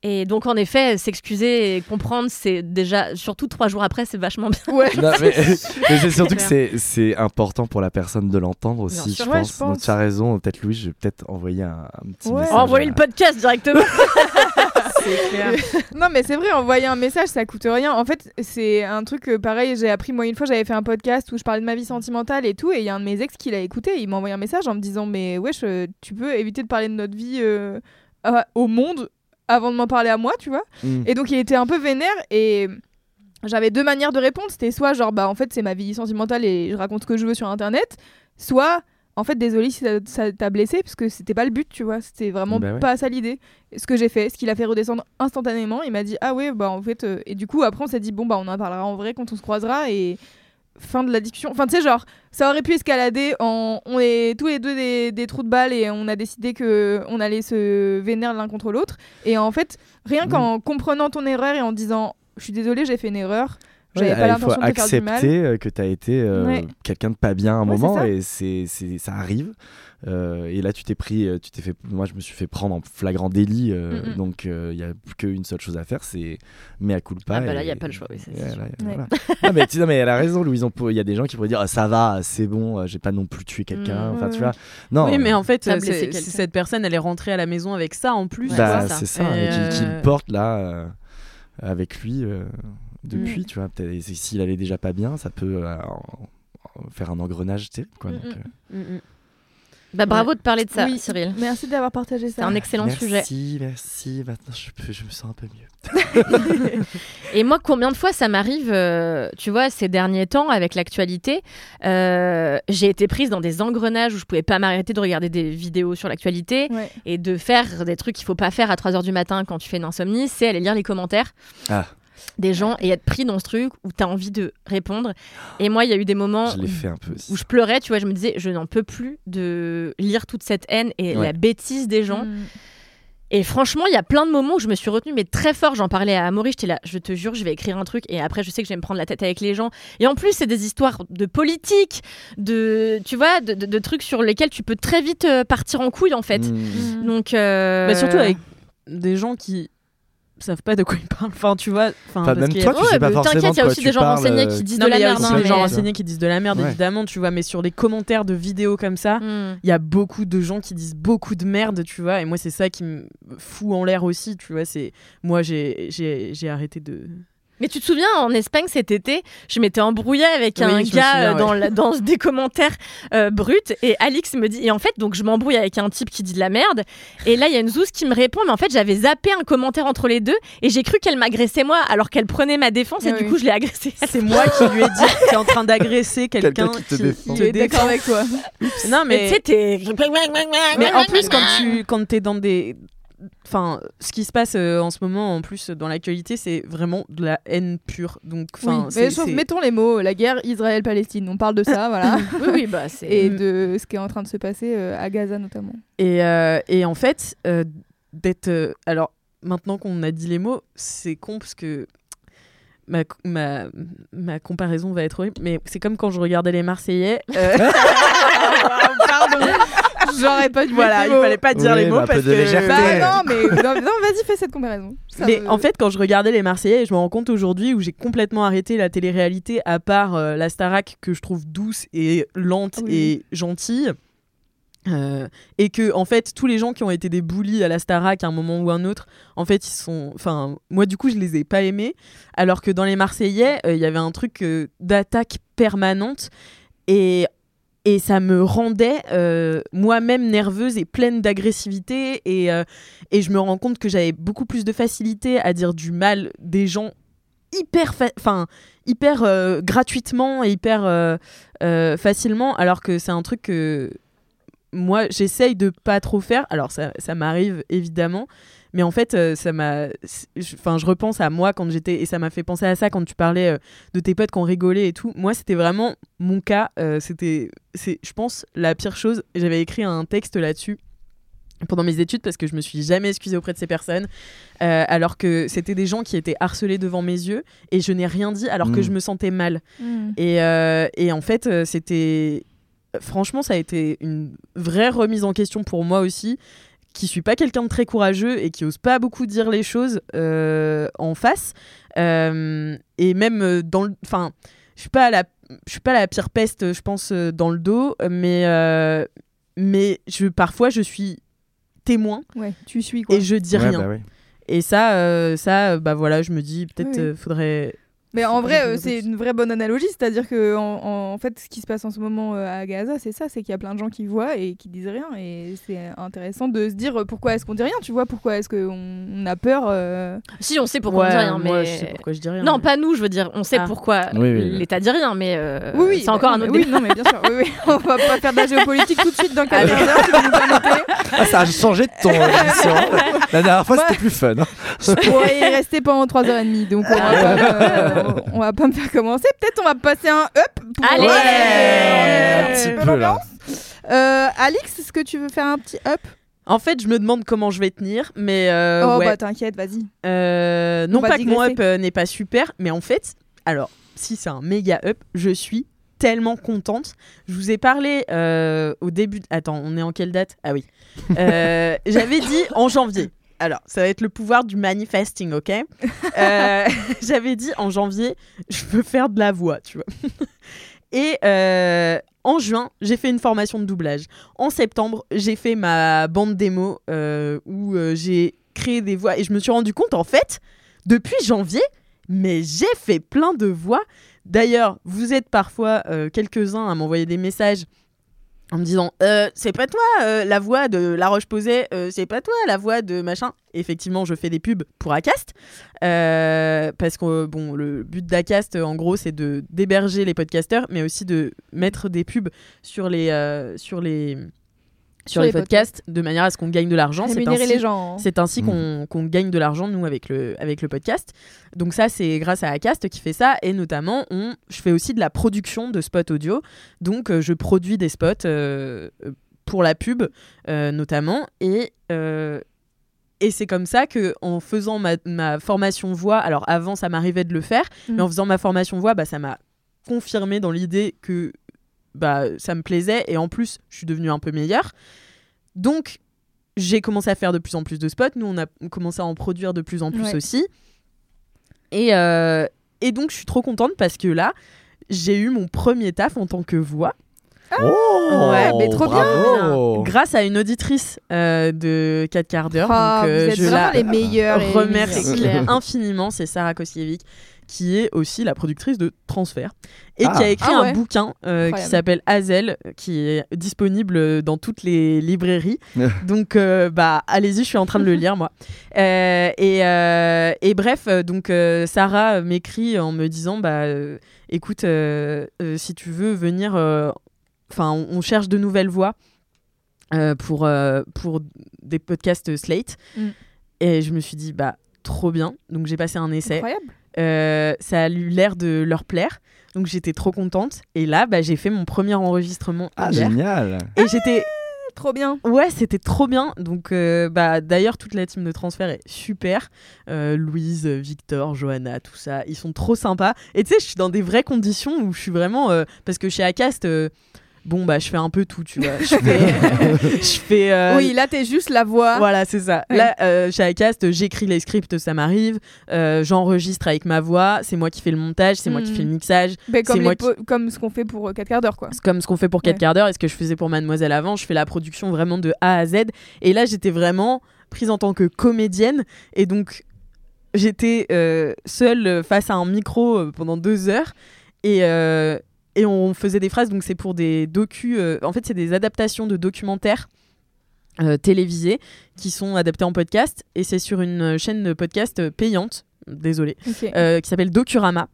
et donc, en effet, s'excuser et comprendre, c'est déjà, surtout trois jours après, c'est vachement bien. Ouais. Non, mais, mais c'est surtout que c'est c'est important pour la personne de l'entendre aussi, je. Ouais, pense. je Donc tu as raison, peut-être Louis, je vais peut-être envoyer un, un petit Ouais. message. Envoyer à- le podcast directement. Clair. Non, mais c'est vrai, envoyer un message, ça coûte rien. En fait, c'est un truc euh, pareil. J'ai appris, moi, une fois, j'avais fait un podcast où je parlais de ma vie sentimentale et tout. Et il y a un de mes ex qui l'a écouté. Il m'a envoyé un message en me disant Mais wesh, euh, tu peux éviter de parler de notre vie euh, à- au monde avant de m'en parler à moi, tu vois. Mm. Et donc, il était un peu vénère et. J'avais deux manières de répondre. C'était soit genre, bah en fait, c'est ma vie sentimentale et je raconte ce que je veux sur internet. Soit, en fait, désolé si ça t'a blessé, parce que c'était pas le but, tu vois. C'était vraiment Bah ouais. pas ça l'idée. Ce que j'ai fait, ce qui l'a fait redescendre instantanément. Il m'a dit, ah ouais, bah en fait. euh, Et du coup, après, on s'est dit, bon, bah on en parlera en vrai quand on se croisera. Et fin de la discussion. Enfin, tu sais, genre, ça aurait pu escalader en. On est tous les deux des, des trous de balles et on a décidé que on allait se vénérer l'un contre l'autre. Et en fait, rien Mm. qu'en comprenant ton erreur et en disant, je suis désolée, j'ai fait une erreur. J'avais Ouais, pas il faut l'intention de te faire du mal. accepter que tu as été euh, Ouais. quelqu'un de pas bien à un Ouais, moment ça. et c'est c'est- ça arrive. Euh, et là, tu t'es pris, euh, tu t'es fait, moi je me suis fait prendre en flagrant délit, euh, Mm, mm. donc il n'y a plus qu'une seule chose à faire, c'est mea culpa. Ah bah là, et- y a pas le choix, oui, ça, c'est Ouais, sûr. là, Ouais. voilà. non, mais, non, mais elle a raison, Louise. Il y a des gens qui pourraient dire ah, ça va, c'est bon, j'ai pas non plus tué quelqu'un. Mm, enfin, tu vois. Non, oui, mais en fait, Ça euh, c'est- cette personne, elle est rentrée à la maison avec ça en plus. Ouais, bah, c'est ça, Et, et qui, qui euh, le porte là euh, avec lui euh, depuis, Mm. tu vois. peut-être- et S'il allait déjà pas bien, ça peut euh, faire un engrenage terrible, quoi. Mm, donc, mm. euh. Bah, bravo de parler de ça, Oui. Cyril. Merci d'avoir partagé C'est ça. un excellent merci, sujet. Merci, Maintenant, je, peux, je me sens un peu mieux. Et moi, combien de fois ça m'arrive, euh, tu vois, ces derniers temps avec l'actualité, euh, j'ai été prise dans des engrenages où je pouvais pas m'arrêter de regarder des vidéos sur l'actualité Ouais. et de faire des trucs qu'il faut pas faire à 3h du matin quand tu fais une insomnie, c'est aller lire les commentaires Ah. Des gens et être pris dans ce truc où tu as envie de répondre. Et moi, il y a eu des moments Je l'ai fait un peu aussi. où je pleurais, tu vois, je me disais, je n'en peux plus de lire toute cette haine et Ouais. la bêtise des gens. Mm. Et franchement, il y a plein de moments où je me suis retenue, mais très fort. J'en parlais à Amaury, j'étais là, je te jure, je vais écrire un truc. Et après, je sais que je vais me prendre la tête avec les gens. Et en plus, c'est des histoires de politique, de, tu vois, de, de- de trucs sur lesquels tu peux très vite euh, partir en couille, en fait. Mm. Donc, euh, Bah, surtout avec des gens qui savent pas de quoi ils parlent. Enfin, tu vois. Enfin, parce même qu'il y toi, a- tu sais Ouais, pas mais forcément t'inquiète, il y a aussi des gens parles, renseignés euh, qui disent Non, de la il y a merde. aussi des gens mais- renseignés qui disent de la merde, Ouais. évidemment, tu vois. Mais sur les commentaires de vidéos comme ça, Hmm. il y a beaucoup de gens qui disent beaucoup de merde, tu vois. Et moi, c'est ça qui me fout en l'air aussi, tu vois. C'est moi, j'ai arrêté de. Mais tu te souviens, en Espagne cet été, je m'étais embrouillée avec Oui, un gars souviens, euh, dans, la- dans des commentaires euh, bruts et Alix me dit, et en fait, donc je m'embrouille avec un type qui dit de la merde et là il y a une zouze qui me répond, mais en fait j'avais zappé un commentaire entre les deux et j'ai cru qu'elle m'agressait moi alors qu'elle prenait ma défense et du oui. coup je l'ai agressée. C'est moi qui lui ai dit que tu es en train d'agresser quelqu'un Quelqu'un qui te défend. Il est d'accord avec toi. Non, Mais mais. tu sais, t'es... Mais en plus, quand tu quand t'es dans des. Enfin, ce qui se passe euh, en ce moment, en plus, dans l'actualité, c'est vraiment de la haine pure. Donc, enfin, Oui, c'est- mais sauf- c'est- mettons les mots, la guerre Israël-Palestine. On parle de ça, voilà. Oui, oui, bah c'est... Et de ce qui est en train de se passer euh, à Gaza notamment. Et, euh, et en fait, d'être. alors, maintenant qu'on a dit les mots, c'est con parce que ma, ma, ma comparaison va être horrible, mais c'est comme quand je regardais les Marseillais. euh. J'aurais pas dû voilà, il fallait pas dire Oui, les mots bah, parce de que. légèreté. Bah non, mais non, non, vas-y, fais cette comparaison. Ça Mais me- en fait, quand je regardais les Marseillais, je me rends compte aujourd'hui où j'ai complètement arrêté la télé-réalité, à part euh, la Starac que je trouve douce et lente Oui. et gentille. Euh, et que en fait tous les gens qui ont été des bullies à la Starac à un moment ou un autre en fait ils sont enfin moi du coup je les ai pas aimés alors que dans les Marseillais euh, il y avait un truc euh, d'attaque permanente et et ça me rendait euh, moi-même nerveuse et pleine d'agressivité. Et, euh, et je me rends compte que j'avais beaucoup plus de facilité à dire du mal des gens hyper enfin hyper euh, gratuitement et hyper facilement alors que c'est un truc que moi j'essaye de pas trop faire. Alors ça, ça m'arrive évidemment mais en fait euh, ça m'a enfin je repense à moi quand j'étais et ça m'a fait penser à ça quand tu parlais euh, de tes potes qui ont rigolé et tout moi c'était vraiment mon cas euh, c'était c'est je pense la pire chose j'avais écrit un texte là-dessus pendant mes études parce que je me suis jamais excusée auprès de ces personnes euh, alors que c'était des gens qui étaient harcelés devant mes yeux et je n'ai rien dit alors que Mm. je me sentais mal Mm. et, euh, et en fait, c'était. Franchement, ça a été une vraie remise en question pour moi aussi, qui suis pas quelqu'un de très courageux et qui ose pas beaucoup dire les choses euh, en face. Euh, et même euh, dans le. Enfin, je suis pas la. Je suis pas la pire peste, je pense, dans le dos, mais, euh, mais je, parfois je suis témoin Ouais, tu suis quoi. et je dis Ouais, rien. bah ouais. Et ça, euh, ça, bah voilà, je me dis peut-être Oui, oui. euh, faudrait. Mais en vrai, euh, c'est une vraie bonne analogie, c'est-à-dire que en, en fait, ce qui se passe en ce moment euh, à Gaza, c'est ça, c'est qu'il y a plein de gens qui voient et qui disent rien, et c'est intéressant de se dire euh, pourquoi est-ce qu'on dit rien, tu vois, pourquoi est-ce qu'on on a peur. euh, Si, on sait pourquoi on dit rien, moi, mais. je sais pourquoi je dis rien. Non, mais- pas nous, je veux dire. On sait Ah. pourquoi Oui, oui, oui. l'État dit rien, mais euh, Oui, oui, c'est bah, encore un non, autre oui, débat. non, mais bien sûr, oui, oui. on va pas faire de la géopolitique tout de suite dans Allez. 4 heures, si vous nous permettez. Ah, ça a changé de ton émission. La dernière fois, c'était plus fun. Je pourrais y rester pendant 3h30, donc on va, euh, on va pas me faire commencer. Peut-être on va passer un up. Pour Allez Ouais, un petit petit peu là. Euh, Alix, est-ce que tu veux faire un petit up? En fait, je me demande comment je vais tenir, mais euh, Oh ouais. bah t'inquiète, vas-y. Euh, non va pas que mon up euh, n'est pas super, mais en fait, alors si c'est un méga up, je suis tellement contente. Je vous ai parlé euh, au début. Attends, on est en quelle date? Ah oui. Euh, J'avais dit en janvier. Alors, ça va être le pouvoir du manifesting, ok Euh, J'avais dit en janvier, je veux faire de la voix, tu vois. Et euh, en juin, j'ai fait une formation de doublage. En septembre, j'ai fait ma bande démo euh, où j'ai créé des voix et je me suis rendu compte en fait, depuis janvier, mais j'ai fait plein de voix. D'ailleurs, vous êtes parfois quelques-uns à m'envoyer des messages en me disant Euh, c'est pas toi euh, la voix de La Roche Posay, euh, c'est pas toi la voix de machin. Effectivement, je fais des pubs pour Acast parce que bon, le but d'Acast en gros, c'est de d'héberger les podcasteurs, mais aussi de mettre des pubs sur les sur, les, les podcasts, de manière à ce qu'on gagne de l'argent. C'est Rémunérer ainsi- les gens. hein. c'est ainsi Mm. qu'on qu'on gagne de l'argent, nous, avec le, avec le podcast. Donc ça, c'est grâce à Acast qui fait ça. Et notamment, on, je fais aussi de la production de spots audio. Donc, euh, je produis des spots euh, euh, pour la pub, euh, notamment. Et, euh, et c'est comme ça que en faisant ma, ma formation voix, alors avant, ça m'arrivait de le faire, Mm. mais en faisant ma formation voix, bah, ça m'a confirmé dans l'idée que bah, ça me plaisait. Et en plus, je suis devenue un peu meilleure. Donc, j'ai commencé à faire de plus en plus de spots. Nous, on a commencé à en produire de plus en plus Ouais. aussi. Et, euh, et donc, je suis trop contente parce que là, j'ai eu mon premier taf en tant que voix Oh, ouais, mais trop bien. grâce à une auditrice euh, de 4 quarts d'heure. Ah, donc, euh, vous êtes je vraiment la les meilleurs. remercie infiniment. C'est Sarah Kosiewicz qui est aussi la productrice de Transfert et Ah. qui a écrit Ah un bouquin euh, qui s'appelle Hazel, qui est disponible dans toutes les librairies. donc, euh, bah, allez-y, je suis en train de le lire, moi. Euh, et, euh, et bref, donc euh, Sarah m'écrit en me disant, bah, euh, écoute, euh, euh, si tu veux venir, enfin, on, on cherche de nouvelles voix. euh, pour, euh, pour des podcasts Slate. Mm. Et je me suis dit, bah, trop bien. Donc j'ai passé un essai. Incroyable. Euh, ça a eu l'air de leur plaire. Donc j'étais trop contente. Et là, bah, j'ai fait mon premier enregistrement Ah, hier. génial. Et j'étais Trop bien. Ouais, c'était trop bien. Donc, euh, bah, d'ailleurs, toute la team de transfert est super. Euh, Louise, Victor, Johanna, tout ça, ils sont trop sympas. Et tu sais, je suis dans des vraies conditions où je suis vraiment. euh, parce que chez Acast, euh, bon, bah, je fais un peu tout, tu vois. Je fais. je fais euh, Oui, là, t'es juste la voix. Voilà, c'est ça. Ouais. Là, euh, chez iCast, j'écris les scripts, ça m'arrive. Euh, J'enregistre avec ma voix. C'est moi qui fais le montage, c'est moi qui Mhm. fais le mixage. Ben, comme, moi comme ce qu'on fait pour 4 quarts d'heure, quoi. C'est comme ce qu'on fait pour 4 Ouais. quarts d'heure et ce que je faisais pour Mademoiselle avant. Je fais la production vraiment de A à Z. Et là, j'étais vraiment prise en tant que comédienne. Et donc, j'étais euh, seule euh, face à un micro euh, pendant deux heures. Et, euh, et on faisait des phrases. Donc, c'est pour des docus. euh, en fait, c'est des adaptations de documentaires. euh, télévisés qui sont adaptés en podcast et c'est sur une chaîne de podcast euh, payante désolé Ok. euh, qui s'appelle Docurama.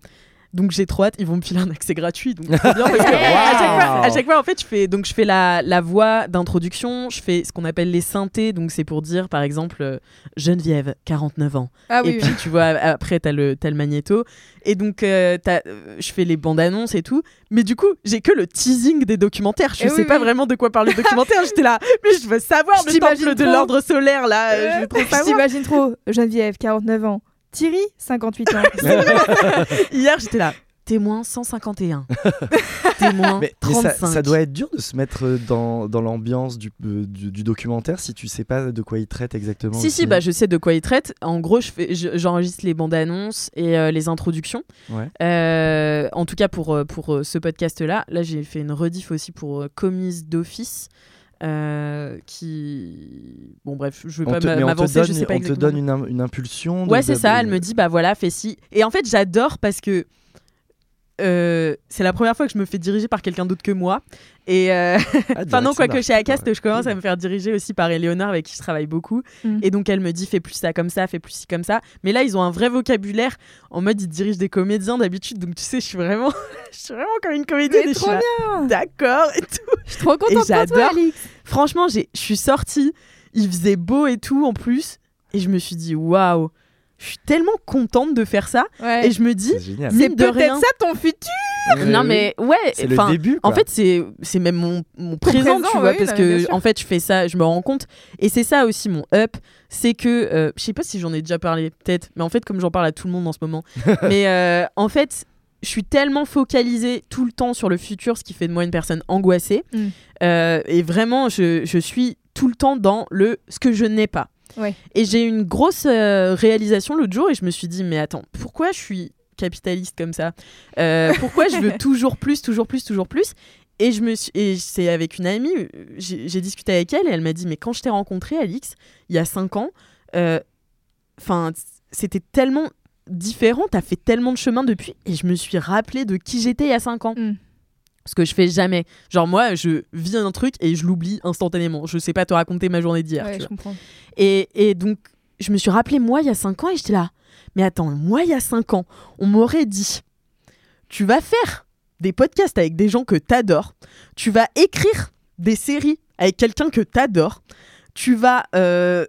Donc j'ai trop hâte, ils vont me filer un accès gratuit. Donc bien parce que Wow. à, chaque fois, à chaque fois, en fait, je fais donc je fais la, la voix d'introduction, je fais ce qu'on appelle les synthés, donc c'est pour dire par exemple euh, Geneviève, 49 ans. ah et oui, puis tu vois après t'as le t'as le magnéto et donc euh, t'as- euh, je fais les bandes annonces et tout. Mais du coup j'ai que le teasing des documentaires. Je Eh sais oui, pas oui. vraiment de quoi parle le documentaire. J'étais là, mais je veux savoir Je le temple de l'ordre solaire là. euh, je veux trop je savoir. t'imagine trop. Geneviève, 49 ans. Thierry, 58 ans. Hier, j'étais là. Témoin 151. Témoin Mais, mais 35. ça, ça doit être dur de se mettre dans, dans l'ambiance du, euh, du, du documentaire si tu sais pas de quoi il traite exactement. Si, aussi. si, bah, je sais de quoi il traite. En gros, je fais- je- j'enregistre les bandes annonces et euh, les introductions. Ouais. Euh, en tout cas, pour, pour ce podcast-là. Là, j'ai fait une rediff aussi pour Commise d'Office. Euh, qui. Bon, bref, je On pas m'avancer, je sais pas on te donne une, une impulsion. Ouais, c'est ça. Elle me dit, bah voilà, fais ci. Et en fait, j'adore parce que euh, c'est la première fois que je me fais diriger par quelqu'un d'autre que moi. Et euh, Ah, enfin, non, quoique chez. Acast, je commence à me faire diriger aussi par Eleonore avec qui je travaille beaucoup. Mm. Et donc, elle me dit, fais plus ça comme ça, fais plus ci comme ça. Mais là, ils ont un vrai vocabulaire en mode, ils dirigent des comédiens d'habitude. Donc, tu sais, je suis vraiment, je suis vraiment comme une comédienne. Mais et je suis trop là, D'accord et tout. Je suis trop contente pour toi. Franchement, j'ai- je suis sortie, il faisait beau et tout en plus. Et je me suis dit, waouh, je suis tellement contente de faire ça. Ouais. Et je me dis, C'est peut-être ça ton futur. non, mais ouais, C'est le début. en fait, c'est c'est même mon, mon présent, présent, tu vois, oui, parce non, que en fait, je fais ça, je me rends compte. Et c'est ça aussi mon up, c'est que euh, je sais pas si j'en ai déjà parlé, peut-être, mais en fait, comme j'en parle à tout le monde en ce moment, mais euh, en fait, je suis tellement focalisée tout le temps sur le futur, ce qui fait de moi une personne angoissée. Mm. Euh, et vraiment, je, je suis tout le temps dans le ce que je n'ai pas. Ouais. Et j'ai eu une grosse euh, réalisation l'autre jour et je me suis dit, mais attends, pourquoi je suis capitaliste comme ça? Euh, Pourquoi je veux toujours plus, toujours plus, toujours plus? Et je me suis, et c'est avec une amie, euh, j'ai j'ai discuté avec elle et elle m'a dit mais quand je t'ai rencontré Alix il y a 5 ans, enfin c'était tellement différent, t'as fait tellement de chemin depuis et je me suis rappelé de qui j'étais il y a 5 ans. Mm. Ce que je fais jamais. Genre moi je vis un truc et je l'oublie instantanément. Je sais pas te raconter ma journée d'hier. Ouais. Et, et donc, je me suis rappelé moi il y a 5 ans et j'étais là. Mais attends, moi il y a 5 ans, on m'aurait dit tu vas faire des podcasts avec des gens que t'adores, tu vas écrire des séries avec quelqu'un que t'adores, tu vas, euh,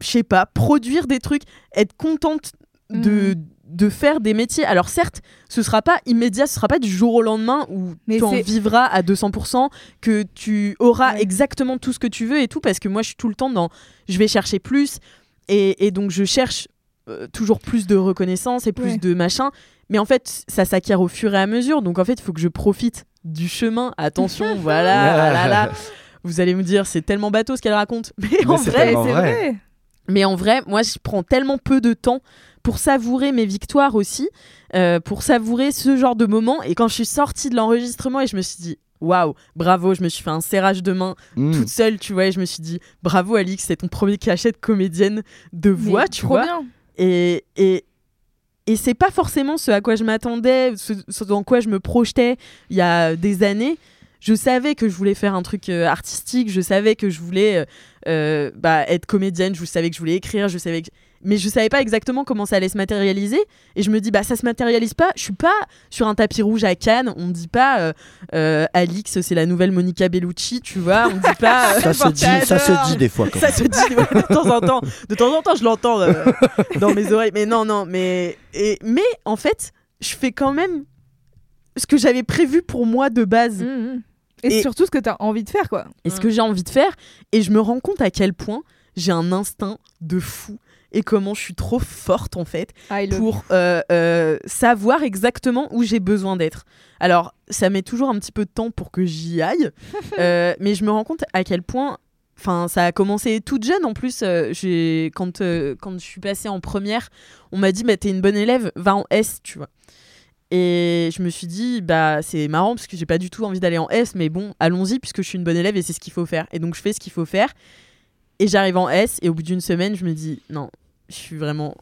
je sais pas, produire des trucs, être contente de, de faire des métiers. Alors certes, ce sera pas immédiat, ce sera pas du jour au lendemain où Mais tu en vivras à 200%, que tu auras Ouais. exactement tout ce que tu veux et tout, parce que moi je suis tout le temps dans je vais chercher plus et, et donc je cherche euh, toujours plus de reconnaissance et plus Ouais. de machin. Mais en fait, ça s'acquiert au fur et à mesure. Donc en fait, il faut que je profite du chemin. Attention, voilà, voilà, là. Vous allez me dire, c'est tellement bateau ce qu'elle raconte. Mais, Mais en vrai, c'est vrai. vrai. mais en vrai, moi, je prends tellement peu de temps pour savourer mes victoires aussi, euh, pour savourer ce genre de moments. Et quand je suis sortie de l'enregistrement et je me suis dit, waouh, bravo, je me suis fait un serrage de main Mm. toute seule, tu vois, et je me suis dit, bravo Alix, c'est ton premier cachet de comédienne de voix, Mais tu trop vois. bien. Et, et, et c'est pas forcément ce à quoi je m'attendais, ce, ce dans quoi je me projetais il y a des années. Je savais que je voulais faire un truc euh, artistique, je savais que je voulais euh, bah, être comédienne, je savais que je voulais écrire, je savais que... mais je savais pas exactement comment ça allait se matérialiser. Et je me dis, bah ça se matérialise pas. Je suis pas sur un tapis rouge à Cannes. On me dit pas, euh, euh, Alix, c'est la nouvelle Monica Bellucci, tu vois. On dit pas. euh, Ça se dit, ça se dit des fois. Quand Ça se dit ouais, de temps en temps. De temps en temps, je l'entends euh, dans mes oreilles. Mais non, non, mais et, mais en fait, je fais quand même ce que j'avais prévu pour moi de base. Mhm. Et, Et- surtout ce que t'as envie de faire, quoi. et ce que j'ai envie de faire. Et je me rends compte à quel point j'ai un instinct de fou et comment je suis trop forte en fait I pour euh, euh, savoir exactement où j'ai besoin d'être. Alors, ça met toujours un petit peu de temps pour que j'y aille, euh, mais je me rends compte à quel point. Enfin, ça a commencé toute jeune en plus. j'ai quand quand je suis passée en première, on m'a dit bah t'es une bonne élève, va en S, tu vois. Et je me suis dit bah c'est marrant parce que j'ai pas du tout envie d'aller en S, mais bon allons-y puisque je suis une bonne élève et c'est ce qu'il faut faire. Et donc je fais ce qu'il faut faire. Et j'arrive en S et au bout d'une semaine je me dis non, je suis vraiment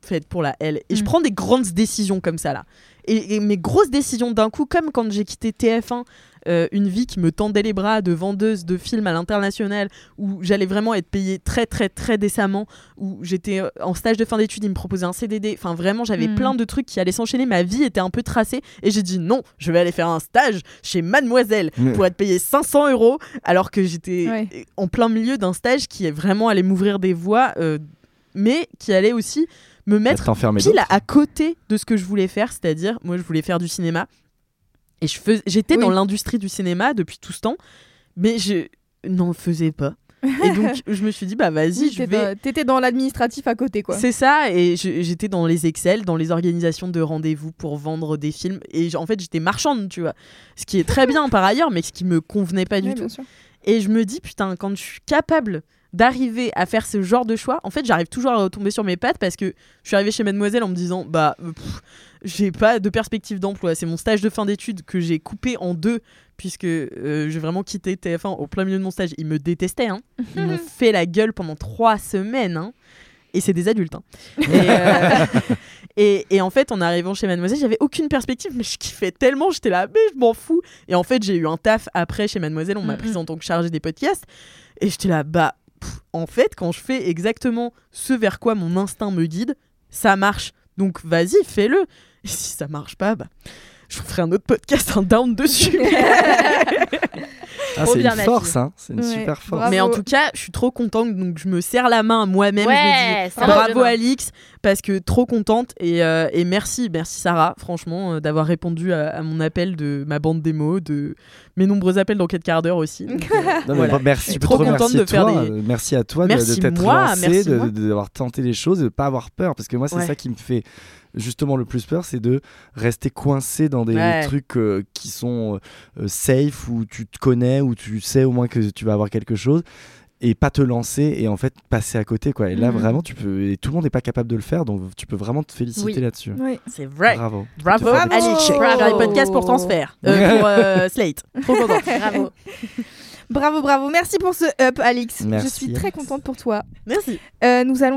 faite pour la L. Et je Mm. prends des grandes décisions comme ça là. Et, et mes grosses décisions d'un coup, comme quand j'ai quitté TF1, euh, une vie qui me tendait les bras de vendeuse de films à l'international, où j'allais vraiment être payée très très très décemment, où j'étais euh, en stage de fin d'études, ils me proposaient un CDD, enfin vraiment j'avais Mm. plein de trucs qui allaient s'enchaîner, ma vie était un peu tracée, et j'ai dit non, je vais aller faire un stage chez Mademoiselle pour être payée 500 euros, alors que j'étais Ouais. en plein milieu d'un stage qui est vraiment allé m'ouvrir des voies, euh, mais qui allait aussi me mettre pile à côt de ce que je voulais faire, c'est-à-dire moi je voulais faire du cinéma et je fais, j'étais Oui. dans l'industrie du cinéma depuis tout ce temps, mais je n'en faisais pas. Et donc je me suis dit bah vas-y, Oui, je t'étais vais. dans- T'étais dans l'administratif à côté, quoi. C'est ça, et je- j'étais dans les Excel, dans les organisations de rendez-vous pour vendre des films, et en fait j'étais marchande, tu vois, ce qui est très bien par ailleurs, mais ce qui me convenait pas du tout. Et je me dis, putain, quand je suis capable d'arriver à faire ce genre de choix, en fait, j'arrive toujours à retomber sur mes pattes parce que je suis arrivée chez Mademoiselle en me disant, bah, pff, j'ai pas de perspective d'emploi. C'est mon stage de fin d'études que j'ai coupé en deux puisque euh, j'ai vraiment quitté TF1 au plein milieu de mon stage. Ils me détestaient, hein. Ils m'ont fait la gueule pendant trois semaines, hein. Et c'est des adultes. hein. Et, euh, et, et en fait, en arrivant chez Mademoiselle, j'avais aucune perspective, mais je kiffais tellement, j'étais là, mais je m'en fous. Et en fait, j'ai eu un taf après chez Mademoiselle, on m'a prise en tant que chargée des podcasts. Et j'étais là, bah, pff, en fait, quand je fais exactement ce vers quoi mon instinct me guide, ça marche. Donc vas-y, fais-le. Et si ça marche pas, bah, je vous ferai un autre podcast, un down dessus. Ah, c'est une force, hein. c'est une Ouais, super force. bravo. Mais en tout cas, je suis trop contente, donc je me serre la main moi-même. je me Ouais, dis, bravo. Alix, parce que trop contente et, euh, et merci, merci Sarah, franchement, euh, d'avoir répondu à, à mon appel de ma bande démo, de mes nombreux appels dans 4 quarts d'heure aussi. Donc, euh, Non, voilà. bon, merci, Je suis trop te contente de faire toi, des- Merci à toi de- Merci de t'être lancé, de- moi. de- d'avoir tenté les choses, de ne pas avoir peur. Parce que moi, c'est Ouais. ça qui me fait justement le plus peur, c'est de rester coincé dans des Ouais. trucs euh, qui sont euh, safe, où tu te connais, où tu sais au moins que tu vas avoir quelque chose. Et pas te lancer et en fait passer à côté quoi. Et là Mhm. vraiment tu peux et tout le monde n'est pas capable de le faire donc tu peux vraiment te féliciter Oui. là-dessus. Oui. C'est vrai. Bravo. Bravo. Bravo. Faire des podcasts pour transfert. Euh, pour euh, Slate. Trop contente. Bravo. Bravo, bravo. Merci pour ce up, Alix. Je Merci, suis très contente pour toi. Merci. Euh, nous allons.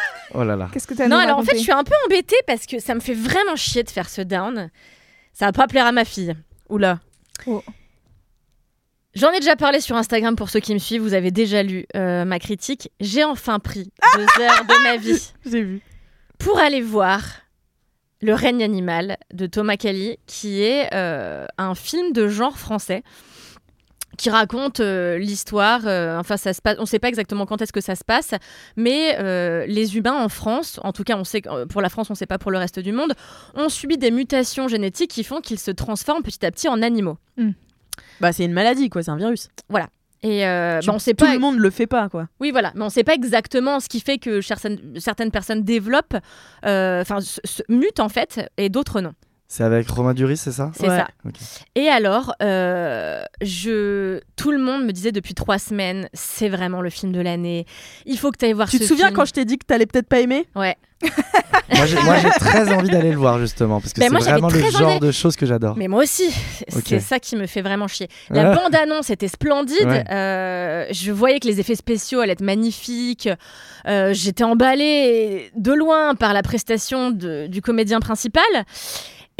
Oh là là. Qu'est-ce que t'as à Non, alors en fait, je suis un peu embêtée parce que ça me fait vraiment chier de faire ce down. Ça va pas plaire à ma fille. Oula. J'en ai déjà parlé sur Instagram pour ceux qui me suivent. Vous avez déjà lu euh, ma critique. J'ai enfin pris deux heures de ma vie J'ai vu. pour aller voir Le règne animal de Thomas Kelly, qui est euh, un film de genre français qui raconte euh, l'histoire. euh, enfin, ça se passe. On ne sait pas exactement quand est-ce que ça se passe, mais euh, les humains en France, en tout cas, on sait que, pour la France, on ne sait pas pour le reste du monde, ont subi des mutations génétiques qui font qu'ils se transforment petit à petit en animaux. Bah, c'est une maladie, quoi. C'est un virus. Et euh, Tu- bah, on sait tout pas. le monde le fait pas, quoi. Oui, voilà, mais on sait pas exactement ce qui fait que certaines, certaines personnes développent, enfin, mutent en fait, et d'autres non. C'est avec Romain Duris, c'est ça? C'est Ouais. ça. Et alors, euh, je, tout le monde me disait depuis trois semaines, c'est vraiment le film de l'année. Il faut que tu ailles voir Tu ce te souviens film. quand je t'ai dit que t'allais peut-être pas aimer? Ouais. Moi, j'ai très envie d'aller le voir justement parce que Ben, c'est vraiment le genre envie. de choses que j'adore. Mais moi aussi, c'est ça qui me fait vraiment chier. La bande-annonce était splendide. Ouais. euh, je voyais que les effets spéciaux allaient être magnifiques. euh, J'étais emballée de loin par la prestation de- du comédien principal.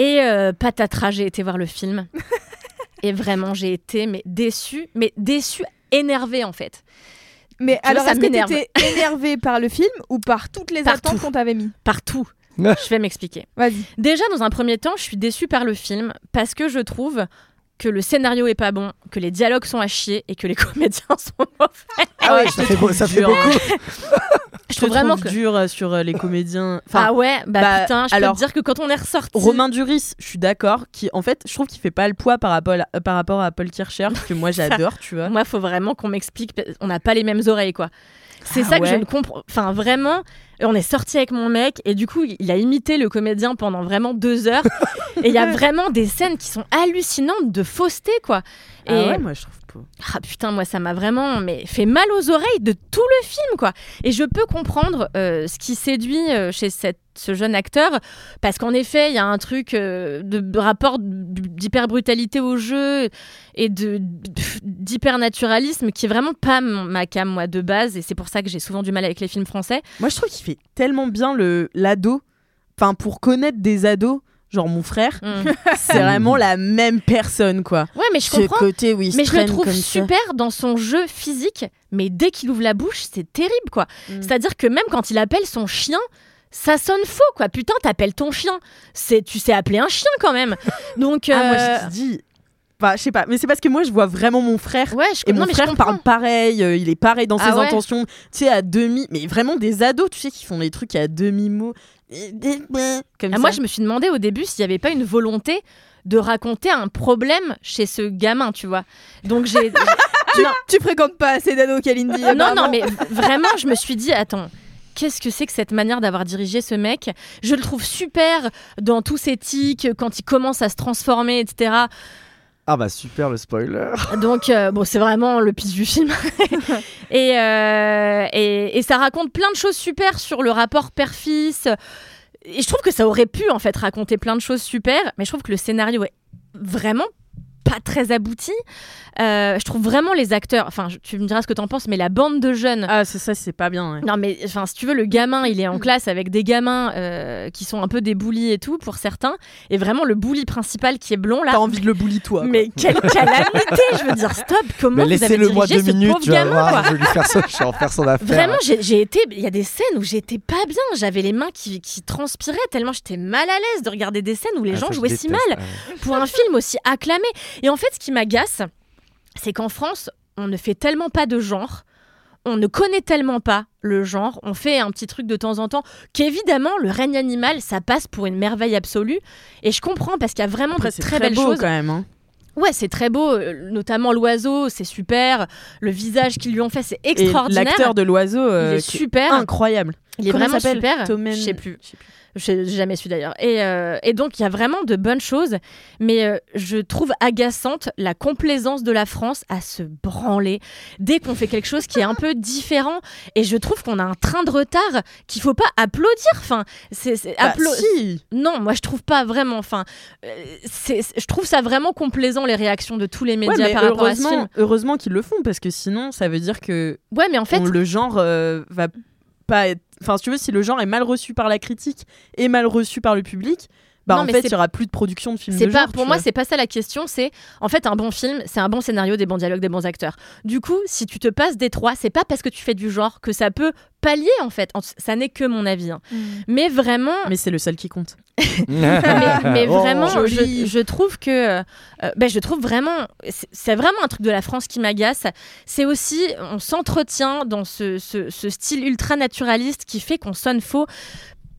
Et euh, patatras, j'ai été voir le film. et vraiment, j'ai été mais déçue, mais déçue, énervée en fait. Mais alors, ça est-ce que m'énerve. t'étais énervé par le film ou par toutes les Partout. attentes qu'on t'avait mis Partout. je vais m'expliquer. Vas-y. Déjà, dans un premier temps, je suis déçue par le film parce que je trouve que le scénario est pas bon, que les dialogues sont à chier et que les comédiens sont mauvais. Ah ouais, ça fait, ça beaucoup. Je trouve vraiment que. dur euh, sur euh, les comédiens. Enfin, ah ouais, bah, bah, putain, je alors, peux te dire que quand on est ressorti. Romain Duris, je suis d'accord, qui en fait, je trouve qu'il fait pas le poids par rapport à, euh, par rapport à Paul Kircher, que moi j'adore, tu vois. Moi, faut vraiment qu'on m'explique. On n'a pas les mêmes oreilles, quoi. C'est Ah ça que je ne comprends. Enfin, vraiment, on est sorti avec mon mec et du coup, il a imité le comédien pendant vraiment deux heures. et il y a vraiment des scènes qui sont hallucinantes de fausseté, quoi. Et Ah ouais, moi je trouve pas. Ah putain, moi ça m'a vraiment mais fait mal aux oreilles de tout le film quoi. Et je peux comprendre euh, ce qui séduit euh, chez cette, ce jeune acteur parce qu'en effet il y a un truc euh, de, rapport d'hyper brutalité au jeu et de d'hyper naturalisme qui est vraiment pas ma cam moi de base et c'est pour ça que j'ai souvent du mal avec les films français. Moi je trouve qu'il fait tellement bien le l'ado. Enfin, pour connaître des ados, genre mon frère, Mm. c'est vraiment la même personne, quoi. Ouais mais je Ce comprends. côté où il se Mais je le trouve ça. super dans son jeu physique, mais dès qu'il ouvre la bouche, c'est terrible quoi. Mm. C'est-à-dire que même quand il appelle son chien, ça sonne faux quoi. Putain, t'appelles ton chien. C'est tu sais appeler un chien quand même. Donc Ah, moi euh, je te dis. Enfin, je sais pas, mais c'est parce que moi je vois vraiment mon frère. ouais, je Et non, mon frère parle pareil, euh, il est pareil dans Ah ses ouais intentions, tu sais, à demi, mais vraiment des ados, tu sais, qui font des trucs à demi-mot. Comme Ah, ça. moi, je me suis demandé au début s'il n'y avait pas une volonté de raconter un problème chez ce gamin, tu vois. Donc j'ai Tu, tu fréquentes pas assez d'ados, Kalindi. non apparemment. non mais vraiment, je me suis dit attends. Qu'est-ce que c'est que cette manière d'avoir dirigé ce mec? Je le trouve super dans tous ses tics, quand il commence à se transformer, etc. Ah bah super le spoiler. Donc, euh, bon, c'est vraiment le pitch du film. et, euh, et, et ça raconte plein de choses super sur le rapport père-fils. Et je trouve que ça aurait pu, en fait, raconter plein de choses super, mais je trouve que le scénario est vraiment pas très abouti. Euh, je trouve vraiment les acteurs, enfin, tu me diras ce que t'en penses, mais la bande de jeunes. Ah, c'est ça, c'est pas bien. ouais. Non mais enfin si tu veux le gamin il est en classe avec des gamins euh, qui sont un peu des bullies et tout pour certains et vraiment le bully principal qui est blond là T'as envie de le bully, toi. mais quelle calamité je veux dire stop comment Mais vous avez laissez-le moi dirigé deux ce minutes, pauvre tu vas gamin voir, quoi je vais lui faire, son, je vais en faire son affaire. Vraiment, j'ai été. Il y a des scènes où j'étais pas bien. J'avais les mains qui, qui transpiraient tellement j'étais mal à l'aise de regarder des scènes où les Ah, gens ça, jouaient si mal ouais. pour un film aussi acclamé. Et en fait, ce qui m'agace, c'est qu'en France, on ne fait tellement pas de genre. On ne connaît tellement pas le genre. On fait un petit truc de temps en temps qu'évidemment, le règne animal, ça passe pour une merveille absolue. Et je comprends parce qu'il y a vraiment Après, de très, très belles beau choses. quand même. hein. Ouais, c'est très beau. euh, Notamment l'oiseau, c'est super. Le visage qu'ils lui ont fait, c'est extraordinaire. l'acteur de l'oiseau, euh, il est super. incroyable. Il est Comment vraiment super. Tommen- Je sais plus. je sais plus. Je jamais su d'ailleurs. Et, euh, et donc, il y a vraiment de bonnes choses, mais euh, je trouve agaçante la complaisance de la France à se branler dès qu'on fait quelque chose qui est un peu différent. Et je trouve qu'on a un train de retard qu'il faut pas applaudir. Enfin, c'est, Bah, si. Non, moi je trouve pas vraiment. Enfin, euh, je trouve ça vraiment complaisant les réactions de tous les médias par rapport à ce heureusement, film. heureusement qu'ils le font parce que sinon, ça veut dire que Ouais, mais en fait, on- le genre va Enfin, tu veux, si le genre est mal reçu par la critique et mal reçu par le public, bah Non, en fait, il y aura plus de production de films C'est pas genre. pour moi, c'est pas ça la question. C'est en fait un bon film, c'est un bon scénario, des bons dialogues, des bons acteurs. Du coup, si tu te passes des trois, c'est pas parce que tu fais du genre que ça peut pallier en fait. Ça n'est que mon avis. hein. Mais vraiment, Mais c'est le seul qui compte. mais, mais Oh. vraiment, je, trouve que, euh, ben, je trouve vraiment, c'est- c'est vraiment un truc de la France qui m'agace. C'est aussi, on s'entretient dans ce, ce- ce style ultra naturaliste qui fait qu'on sonne faux.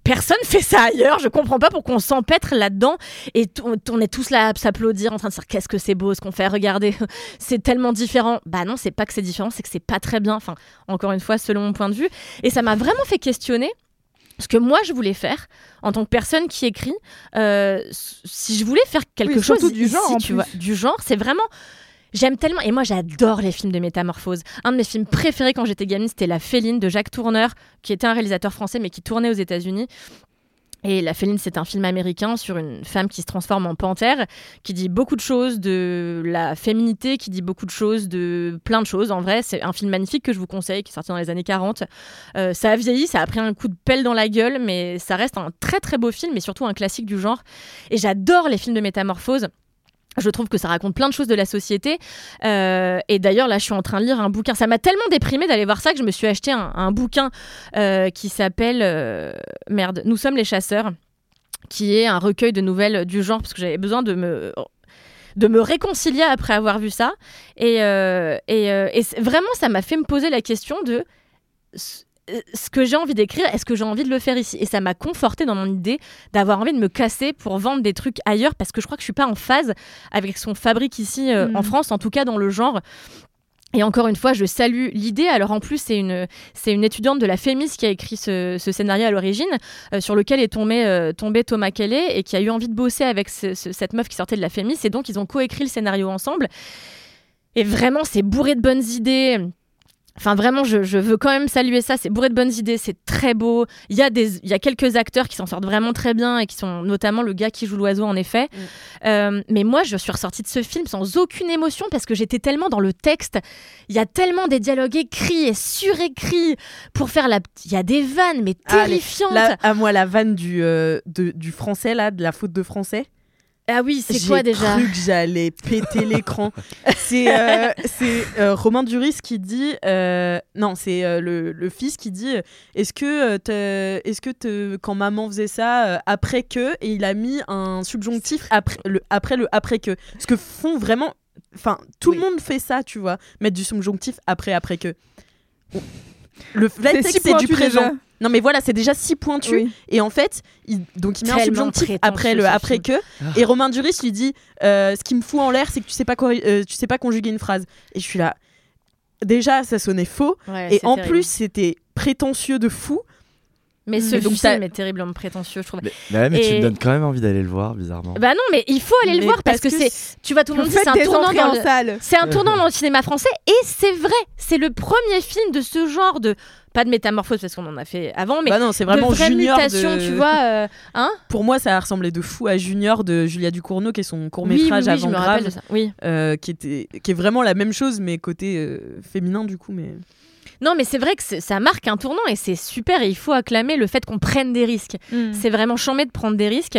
Personne fait ça ailleurs. Je comprends pas pourquoi on s'empêtre là-dedans et on est tous là à s'applaudir en train de dire qu'est-ce que c'est beau ce qu'on fait. Regardez, c'est tellement différent. Bah non, c'est pas que c'est différent, c'est que c'est pas très bien. Enfin, encore une fois, selon mon point de vue. Et ça m'a vraiment fait questionner ce que moi je voulais faire en tant que personne qui écrit. Euh, si je voulais faire quelque Oui, chose genre, tu vois, du genre, c'est vraiment. J'aime tellement, et moi j'adore les films de métamorphose. Un de mes films préférés quand j'étais gamine, c'était La Féline de Jacques Tourneur, qui était un réalisateur français mais qui tournait aux États-Unis. Et La Féline, c'est un film américain sur une femme qui se transforme en panthère, qui dit beaucoup de choses de la féminité, qui dit beaucoup de choses de plein de choses. En vrai, c'est un film magnifique que je vous conseille, qui est sorti dans les années 40. Euh, ça a vieilli, ça a pris un coup de pelle dans la gueule, mais ça reste un très très beau film et surtout un classique du genre. Et j'adore les films de métamorphose. Je trouve que ça raconte plein de choses de la société. Euh, et d'ailleurs, là, je suis en train de lire un bouquin. Ça m'a tellement déprimée d'aller voir ça que je me suis acheté un, bouquin euh, qui s'appelle euh, Merde, Nous sommes les chasseurs, qui est un recueil de nouvelles du genre, parce que j'avais besoin de me de me réconcilier après avoir vu ça. Et, et, vraiment, ça m'a fait me poser la question de ce euh, ce que j'ai envie d'écrire, est-ce que j'ai envie de le faire ici Et ça m'a conforté dans mon idée d'avoir envie de me casser pour vendre des trucs ailleurs parce que je crois que je suis pas en phase avec ce qu'on fabrique ici euh, Mm. en France, en tout cas dans le genre. Et encore une fois, je salue l'idée. Alors en plus, c'est une, c'est une étudiante de la Fémis qui a écrit ce, ce scénario à l'origine, euh, sur lequel est tombé, euh, tombé Thomas Kelly et qui a eu envie de bosser avec ce- ce- cette meuf qui sortait de la Fémis. Et donc, ils ont coécrit le scénario ensemble. Et vraiment, c'est bourré de bonnes idées. Enfin, vraiment, je, je veux quand même saluer ça. C'est bourré de bonnes idées, c'est très beau. Il y, a des, il y a quelques acteurs qui s'en sortent vraiment très bien et qui sont notamment le gars qui joue l'oiseau, en effet. Euh, mais moi, je suis ressortie de ce film sans aucune émotion parce que j'étais tellement dans le texte. Il y a tellement des dialogues écrits et surécrits pour faire la. Il y a des vannes, mais Ah, les- terrifiantes. la- à moi, la vanne du, euh, de- du français, là, de la faute de français. Ah oui, c'est J'ai quoi déjà cru que j'allais péter l'écran. C'est euh, c'est, euh, Romain Duris qui dit. euh, non, c'est euh, le, le fils qui dit Est-ce que, est-ce que quand maman faisait ça, après que. Et il a mis un subjonctif après le après, le après que. Ce que font vraiment. Enfin, tout le monde fait ça, tu vois. Mettre du subjonctif après après que. Le latex, c'est du présent. déjà. Non mais voilà, c'est déjà si pointu. Oui. Et en fait, il, donc il met un subjonctif après le après que. Et Romain Duris lui dit euh, Ce qui me fout en l'air, c'est que tu sais pas, euh, tu sais pas conjuguer une phrase. Et je suis là. Déjà, ça sonnait faux. Ouais, et en terrible. plus, c'était prétentieux de fou. Mais ce Et donc film est terriblement prétentieux, je trouve. Mais, mais ouais, mais tu me donnes quand même envie d'aller le voir, bizarrement. Bah non, mais il faut aller le voir parce, que, c'est. Tu vois, tout le monde dit c'est un tournant dans le. C'est un tournant dans le cinéma français et c'est vrai. C'est le premier film de ce genre de pas de métamorphose parce qu'on en a fait avant, mais bah non, c'est vraiment de vraie Junior. mutation, de- tu vois. euh, hein Pour moi, ça ressemblait de fou à Junior de Julia Ducournau, qui est son court Oui, oui, métrage oui, je avant grave, de ça. Oui. euh, qui était, qui est vraiment la même chose, mais côté euh, féminin du coup. Mais Non, mais c'est vrai que ça marque un tournant et c'est super et il faut acclamer le fait qu'on prenne des risques. Mm. C'est vraiment chambé de prendre des risques.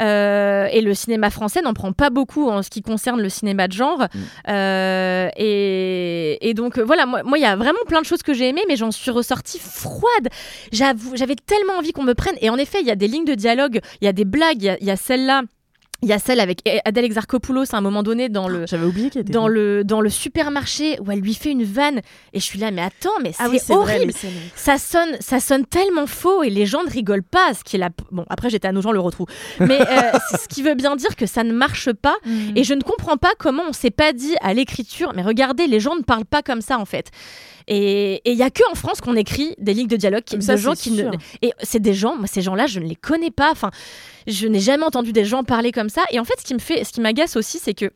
Euh, et le cinéma français n'en prend pas beaucoup en ce qui concerne le cinéma de genre. Euh, et, et donc, euh, voilà, moi, il y a vraiment plein de choses que j'ai aimées, mais j'en suis ressortie froide. J'avoue, J'avais tellement envie qu'on me prenne. Et en effet, il y a des lignes de dialogue, il y a des blagues, il y a- il y a, celle-là. Il y a celle avec Adèle Exarchopoulos à un moment donné dans le, j'avais oublié était dans le, dans le supermarché où elle lui fait une vanne. Et je suis là, mais attends, mais c'est Ah oui, c'est vrai, horrible ça sonne, ça sonne tellement faux et les gens ne rigolent pas. Ce qui est la... Bon, après, j'étais à nos gens le retrouve. Mais euh, ce qui veut bien dire que ça ne marche pas. Mm. Et je ne comprends pas comment on s'est pas dit à l'écriture, mais regardez, les gens ne parlent pas comme ça en fait. Et il y a que en France qu'on écrit des lignes de dialogue qui, de gens qui ne. Et c'est des gens, moi ces gens-là, je ne les connais pas. Enfin, je n'ai jamais entendu des gens parler comme ça. Et en fait, ce qui me fait, ce qui m'agace aussi, c'est que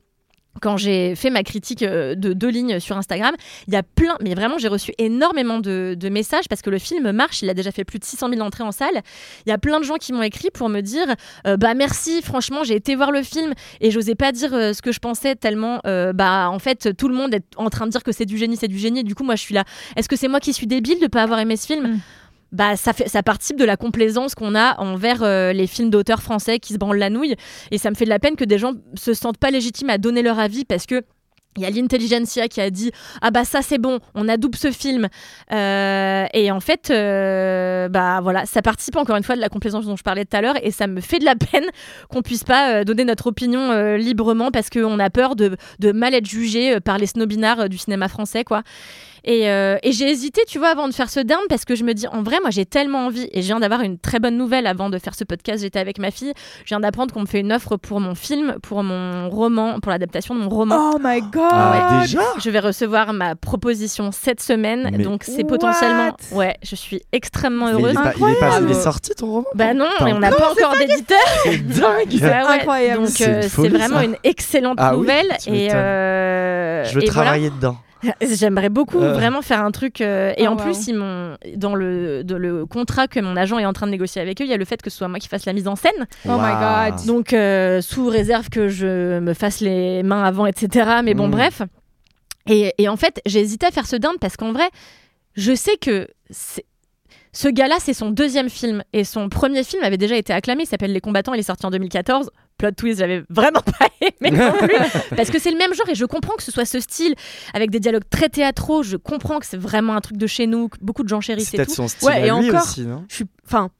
quand j'ai fait ma critique euh, de deux lignes sur Instagram, il y a plein, mais vraiment j'ai reçu énormément de, messages parce que le film marche, il a déjà fait plus de 600 000 entrées en salle. Il y a plein de gens qui m'ont écrit pour me dire euh, bah merci, franchement j'ai été voir le film et j'osais pas dire euh, ce que je pensais tellement bah en fait tout le monde est en train de dire que c'est du génie, c'est du génie. Du coup moi je suis là. Est-ce que c'est moi qui suis débile de pas avoir aimé ce film? Mm. Bah, ça, fait, ça participe de la complaisance qu'on a envers euh, les films d'auteurs français qui se branlent la nouille. Et ça me fait de la peine que des gens se sentent pas légitimes à donner leur avis parce que il y a l'intelligentsia qui a dit ah bah ça c'est bon on adoube ce film Euh, et en fait euh, bah voilà ça participe encore une fois de la complaisance dont je parlais tout à l'heure et ça me fait de la peine qu'on puisse pas donner notre opinion librement parce qu'on a peur de, de mal être jugé par les snobinards du cinéma français quoi et, euh, et j'ai hésité, tu vois, avant de faire ce down parce que je me dis, en vrai, moi j'ai tellement envie et je viens d'avoir une très bonne nouvelle avant de faire ce podcast. J'étais avec ma fille, je viens d'apprendre qu'on me fait une offre pour mon film, pour mon roman, pour l'adaptation de mon roman. Oh my god Ah, déjà Je vais recevoir ma proposition cette semaine, Mais- donc c'est potentiellement. Ouais, je suis extrêmement Mais il heureuse. est, pas, il est pas- il est Incroyable. sorti ton roman? Bah non, mais on n'a pas encore d'éditeur. C'est dingue Bah ouais, Incroyable. Donc C'est euh, c'est vraiment ça. une excellente Ah oui, nouvelle tu et euh, Je veux et voilà. travailler dedans. J'aimerais beaucoup Euh. vraiment faire un truc. euh, et Oh, en wow. plus, ils m'ont dans le, dans le contrat que mon agent est en train de négocier avec eux, il y a le fait que ce soit moi qui fasse la mise en scène. Oh my Waouh. God. Donc, euh, sous réserve que je me fasse les mains avant, etc. Mais bon, Mm. bref. Et, et en fait, j'ai hésité à faire ce down parce qu'en vrai, je sais que c'est- ce gars-là, c'est son deuxième film. Et son premier film avait déjà été acclamé. Il s'appelle Les Combattants. Il est sorti en 2014. Plot twist, j'avais vraiment pas aimé non plus. parce que c'est le même genre et je comprends que ce soit ce style avec des dialogues très théâtraux. Je comprends que c'est vraiment un truc de chez nous, que beaucoup de gens chérissent C'est et peut-être tout. son style Ouais, et à lui encore, aussi, non? Je suis. Enfin.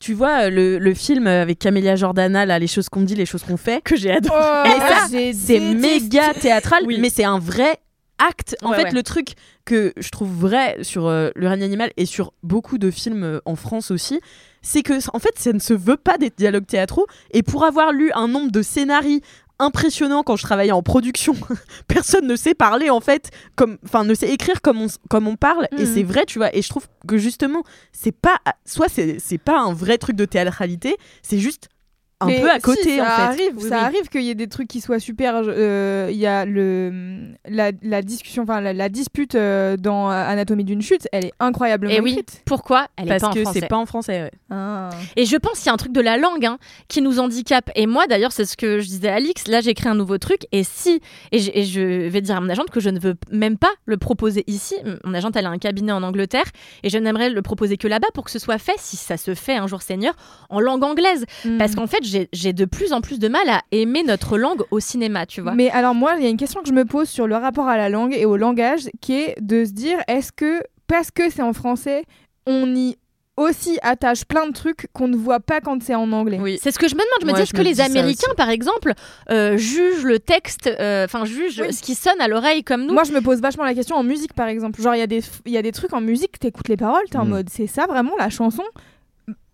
Tu vois, le, le film avec Camélia Jordana, là, les choses qu'on dit, les choses qu'on fait, Que j'ai adoré. Oh, Et c'est méga théâtral, Oui. mais c'est un vrai acte. En Ouais, fait, ouais. le truc que je trouve vrai sur euh, Le règne animal et sur beaucoup de films euh, en France aussi, c'est que en fait, ça ne se veut pas des dialogues théâtraux. Et pour avoir lu un nombre de scénarios impressionnants quand je travaillais en production, personne ne sait parler en fait, comme, enfin, ne sait écrire comme on, comme on parle. Et Mhm. c'est vrai, tu vois. Et je trouve que justement, c'est pas, soit c'est c'est pas un vrai truc de théâtralité, c'est juste un Mais peu à si, côté ça en fait. Arrive, Oui, ça oui. arrive qu'il y ait des trucs qui soient super. euh, Il y a le la, la discussion, enfin la, la dispute euh, dans Anatomie d'une chute, elle est incroyablement Et oui, écrite. pourquoi Elle est Parce pas que c'est pas en français. ouais. Ah. Et je pense qu'il y a un truc de la langue hein, qui nous handicape. Et moi, d'ailleurs, c'est ce que je disais à Alix. Là, j'ai créé un nouveau truc. Et si, et je, et je vais dire à mon agente que je ne veux même pas le proposer ici. Mon agente, elle a un cabinet en Angleterre. Et je n'aimerais le proposer que là-bas pour que ce soit fait, si ça se fait un jour seigneur, en langue anglaise. Mm. Parce qu'en fait, j'ai de plus en plus de mal à aimer notre langue au cinéma, tu vois. Mais alors moi, il y a une question que je me pose sur le rapport à la langue et au langage, qui est de se dire est-ce que parce que c'est en français, on y aussi attache plein de trucs qu'on ne voit pas quand c'est en anglais? Oui. C'est ce que je me demande. Je me Moi, dis, est-ce que les Américains, par exemple, euh, jugent le texte, euh, enfin, jugent Oui. ce qui sonne à l'oreille comme nous? Moi, je me pose vachement la question en musique, par exemple. Genre, il y, a des y a des trucs en musique, t'écoutes les paroles, t'es en Mm. mode, c'est ça vraiment la chanson?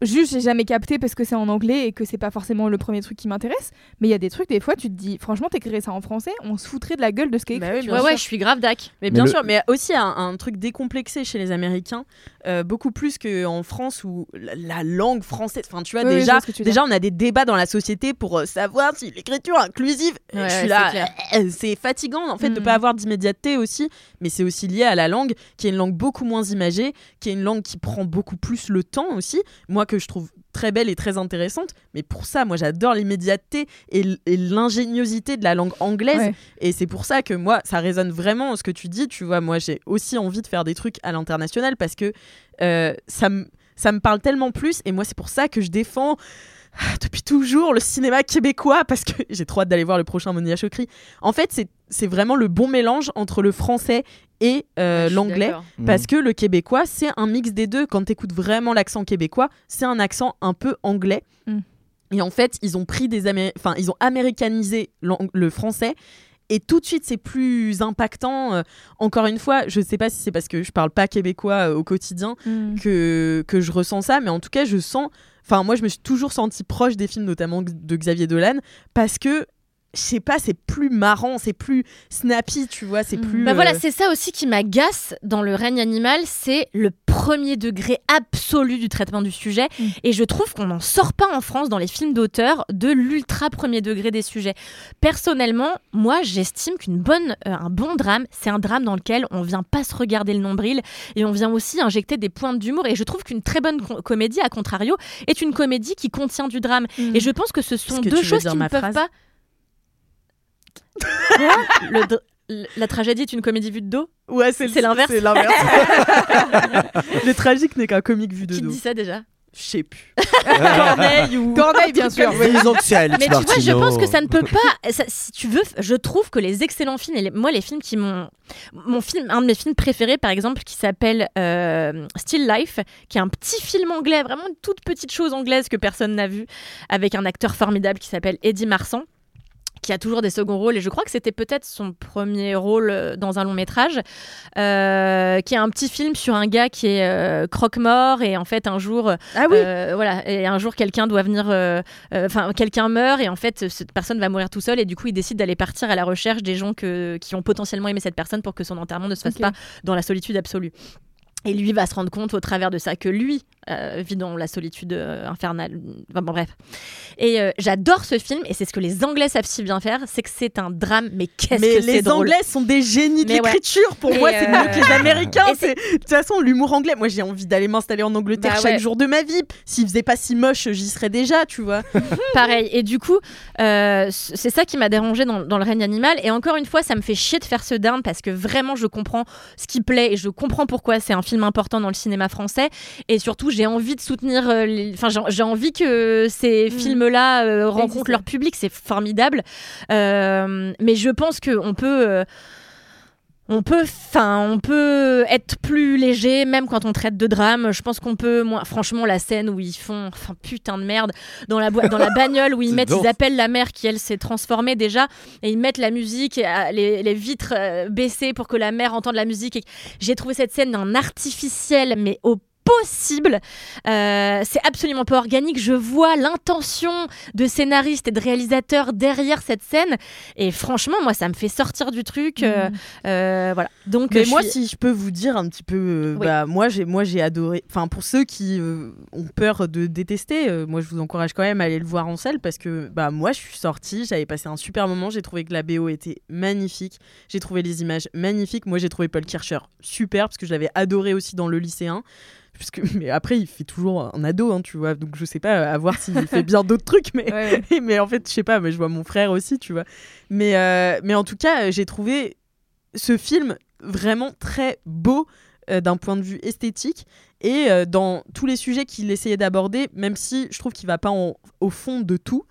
Juste, j'ai jamais capté parce que c'est en anglais et que c'est pas forcément le premier truc qui m'intéresse. Mais il y a des trucs, des fois, tu te dis, franchement, t'écrirais ça en français, on se foutrait de la gueule de ce qui est Bah écrit. oui, Ouais, ouais, je suis grave dac. Mais Mais bien le- sûr, mais aussi un, un truc décomplexé chez les Américains, euh, beaucoup plus qu'en France où la, la langue française, enfin tu vois, Oui, déjà, tu déjà on a des débats dans la société pour euh, savoir si l'écriture inclusive, Ouais, je suis ouais, là, c'est euh, fatigant en fait de Mhm. pas avoir d'immédiateté aussi, mais c'est aussi lié à la langue, qui est une langue beaucoup moins imagée, qui est une langue qui prend beaucoup plus le temps aussi, moi que je trouve très belle et très intéressante, mais pour ça, moi j'adore l'immédiateté et l'ingéniosité de la langue anglaise, Ouais. et c'est pour ça que moi, ça résonne vraiment ce que tu dis. Tu vois, moi, j'ai aussi envie de faire des trucs à l'international parce que euh, ça me ça me parle tellement plus. Et moi, c'est pour ça que je défends depuis toujours le cinéma québécois parce que j'ai trop hâte d'aller voir le prochain Monia Chokri. En fait, c'est c'est vraiment le bon mélange entre le français et euh, suis l'anglais. d'accord. Mm. Parce que le québécois, c'est un mix des deux. Quand tu écoutes vraiment l'accent québécois, c'est un accent un peu anglais. Mm. Et en fait, ils ont pris des Amé- enfin, ils ont américanisé le français. Et tout de suite, c'est plus impactant. Euh, encore une fois, je sais pas si c'est parce que je parle pas québécois euh, au quotidien Mm. que, que je ressens ça, mais en tout cas, je sens. Enfin, moi, je me suis toujours sentie proche des films, notamment de Xavier Dolan, parce que je sais pas, c'est plus marrant, c'est plus snappy, tu vois, c'est Mm. plus. Bah euh, voilà, c'est ça aussi qui m'agace dans le règne animal, c'est le premier degré absolu du traitement du sujet. Mm. Et je trouve qu'on n'en sort pas en France dans les films d'auteur de l'ultra premier degré des sujets. Personnellement, moi, j'estime qu'une bonne, euh, un bon drame, c'est un drame dans lequel on vient pas se regarder le nombril et on vient aussi injecter des pointes d'humour. Et je trouve qu'une très bonne co- comédie, à contrario, est une comédie qui contient du drame. Mm. Et je pense que ce sont deux choses qui ne peuvent phrase? pas. Quoi Le dr- La tragédie est une comédie vue de dos Ouais, c'est l'inverse. C'est l'inverse. le tragique n'est qu'un comique vu de Qui dos. dit ça déjà Je sais plus. Corneille ou. Corneille, bien sûr. Mais tu vois, je pense que ça ne peut pas. ça- si tu veux, je trouve que les excellents films et les- moi les films qui m'ont, mon film, un de mes films préférés par exemple, qui s'appelle euh, Still Life, qui est un petit film anglais, vraiment une toute petite chose anglaise que personne n'a vu, avec un acteur formidable qui s'appelle Eddie Marsan qui a toujours des seconds rôles et je crois que c'était peut-être son premier rôle euh, dans un long métrage euh, qui est un petit film sur un gars qui est euh, croque-mort et en fait un jour Ah oui. voilà, et un jour quelqu'un doit venir, enfin quelqu'un meurt et en fait cette personne va mourir tout seul et du coup il décide d'aller partir à la recherche des gens que, qui ont potentiellement aimé cette personne pour que son enterrement ne se fasse pas dans la solitude absolue. Et lui va se rendre compte au travers de ça que lui euh, vit dans la solitude euh, infernale. Enfin bon, bref. Et euh, j'adore ce film et c'est ce que les Anglais savent si bien faire, c'est que c'est un drame, mais qu'est-ce Mais que c'est les drôle. Anglais sont des génies de Mais ouais. l'écriture. Pour Et moi, c'est mieux que les Américains. De toute façon, l'humour anglais. Moi, j'ai envie d'aller m'installer en Angleterre Bah chaque ouais. jour de ma vie. S'il faisait pas si moche, j'y serais déjà, tu vois. Pareil. Et du coup, c'est ça qui m'a dérangé dans, dans le règne animal. Et encore une fois, ça me fait chier de faire ce down parce que vraiment, je comprends ce qui plaît et je comprends pourquoi c'est un film important dans le cinéma français. Et surtout, j'ai envie de soutenir. euh, les- Enfin, j'ai- envie que ces Mhm. films-là euh, rencontrent leur public. C'est formidable. Euh, mais je pense qu'on peut. On peut, enfin, on peut être plus léger, même quand on traite de drame. Je pense qu'on peut, moi, franchement, la scène où ils font, enfin, putain de merde, dans la, dans la bagnole où ils mettent, ils appellent la mère qui elle s'est transformée déjà, et ils mettent la musique, et, euh, les, les vitres euh, baissées pour que la mère entende la musique. Et j'ai trouvé cette scène d'un artificiel, mais au possible. Euh, c'est absolument pas organique. Je vois l'intention de scénaristes et de réalisateurs derrière cette scène. Et franchement, moi, ça me fait sortir du truc. euh, euh, voilà. Donc, Mais moi, suis- si je peux vous dire un petit peu, Oui. bah, moi, j'ai, moi, j'ai adoré. Enfin, pour ceux qui ont peur de détester, moi, je vous encourage quand même à aller le voir en salle parce que, bah, moi, je suis sortie, j'avais passé un super moment. J'ai trouvé que la BO était magnifique. J'ai trouvé les images magnifiques. Moi, j'ai trouvé Paul Kircher super parce que je l'avais adoré aussi dans le lycéen. Puisque, mais après, il fait toujours un ado, hein, tu vois. Donc, je sais pas, à voir s'il fait bien d'autres trucs, mais Ouais. mais en fait, je sais pas, mais je vois mon frère aussi, tu vois. Mais, euh, mais en tout cas, j'ai trouvé ce film vraiment très beau euh, d'un point de vue esthétique et euh, dans tous les sujets qu'il essayait d'aborder, même si je trouve qu'il va pas en- au fond de tout.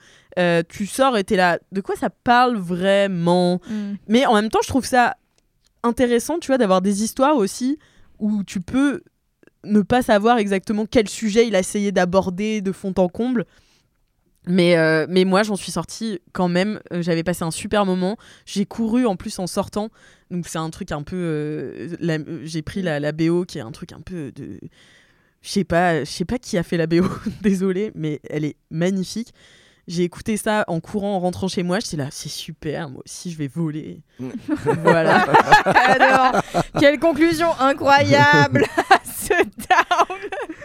tu sors et t'es là, de quoi ça parle vraiment? Mm. Mais en même temps, je trouve ça intéressant, tu vois, d'avoir des histoires aussi où tu peux ne pas savoir exactement quel sujet il a essayé d'aborder de fond en comble. Mais, euh, mais moi, j'en suis sortie quand même. Euh, J'avais passé un super moment. J'ai couru en plus en sortant. Donc, c'est un truc un peu. euh, J'ai pris la, BO qui est un truc un peu de. Je sais pas, sais pas qui a fait la BO, désolé, mais elle est magnifique. J'ai écouté ça en courant, en rentrant chez moi. J'étais là, c'est super, moi aussi je vais voler. voilà. Alors, quelle conclusion incroyable à ce down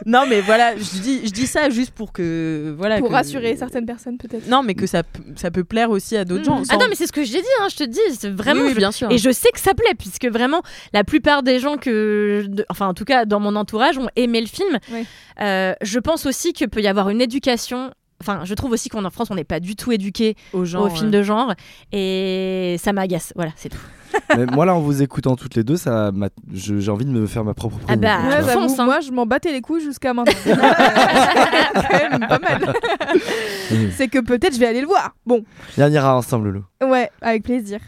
Non, mais voilà, je dis, je dis ça juste pour que. Voilà, Pour que- rassurer certaines personnes, peut-être. Non, mais que ça, ça peut plaire aussi à d'autres gens. Ah non, mais c'est ce que j'ai dit, hein, je te dis, c'est vraiment. Oui, oui, je- bien sûr. Et je sais que ça plaît, puisque vraiment, la plupart des gens que. enfin, en tout cas, dans mon entourage, ont aimé le film. Oui. Euh, je pense aussi qu'il peut y avoir une éducation. Enfin, je trouve aussi qu'en France, on n'est pas du tout éduqué aux films de genre. Et ça m'agace. Voilà, c'est tout. Mais moi là en vous écoutant toutes les deux, ça j'ai envie de me faire ma propre Ah bah, promo, Ouais, hein. moi je m'en battais les couilles jusqu'à maintenant. Quand même pas mal. C'est que peut-être je vais aller le voir. Bon, Et on ira ensemble Lolo. ouais, avec plaisir.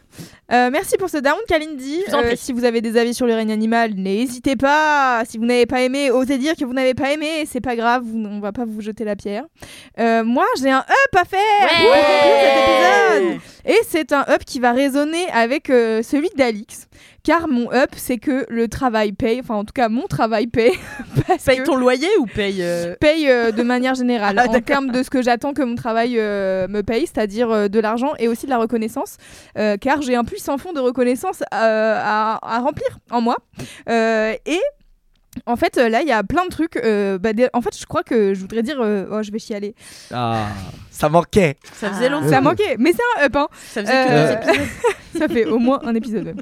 Euh, merci pour ce down, Kalindi. Euh, prie. si vous avez des avis sur le règne animal, n'hésitez pas. Si vous n'avez pas aimé, osez dire que vous n'avez pas aimé. C'est pas grave, vous- on va pas vous jeter la pierre. Euh, moi, j'ai un up à faire Ouais. pour conclure cet épisode. Et c'est un up qui va résonner avec euh, celui d'Alix. Car mon up, c'est que le travail paye. Enfin, en tout cas, mon travail paye. parce Paye que- ton loyer ou paye. euh, paye euh, de manière générale, Ah, en termes de ce que j'attends que mon travail euh, me paye, c'est-à-dire euh, de l'argent et aussi de la reconnaissance, euh, car j'ai un puissant fond de reconnaissance euh, à, à remplir en moi. Euh, et en fait, là, il y a plein de trucs. euh, bah, des- en fait, je crois que je voudrais dire. euh, oh, je vais chialer. Ah, ça manquait. Ça faisait Ah. longtemps. Ça manquait, mais c'est un up. Hein. Ça faisait que Euh, deux épisodes. Ça fait au moins un épisode.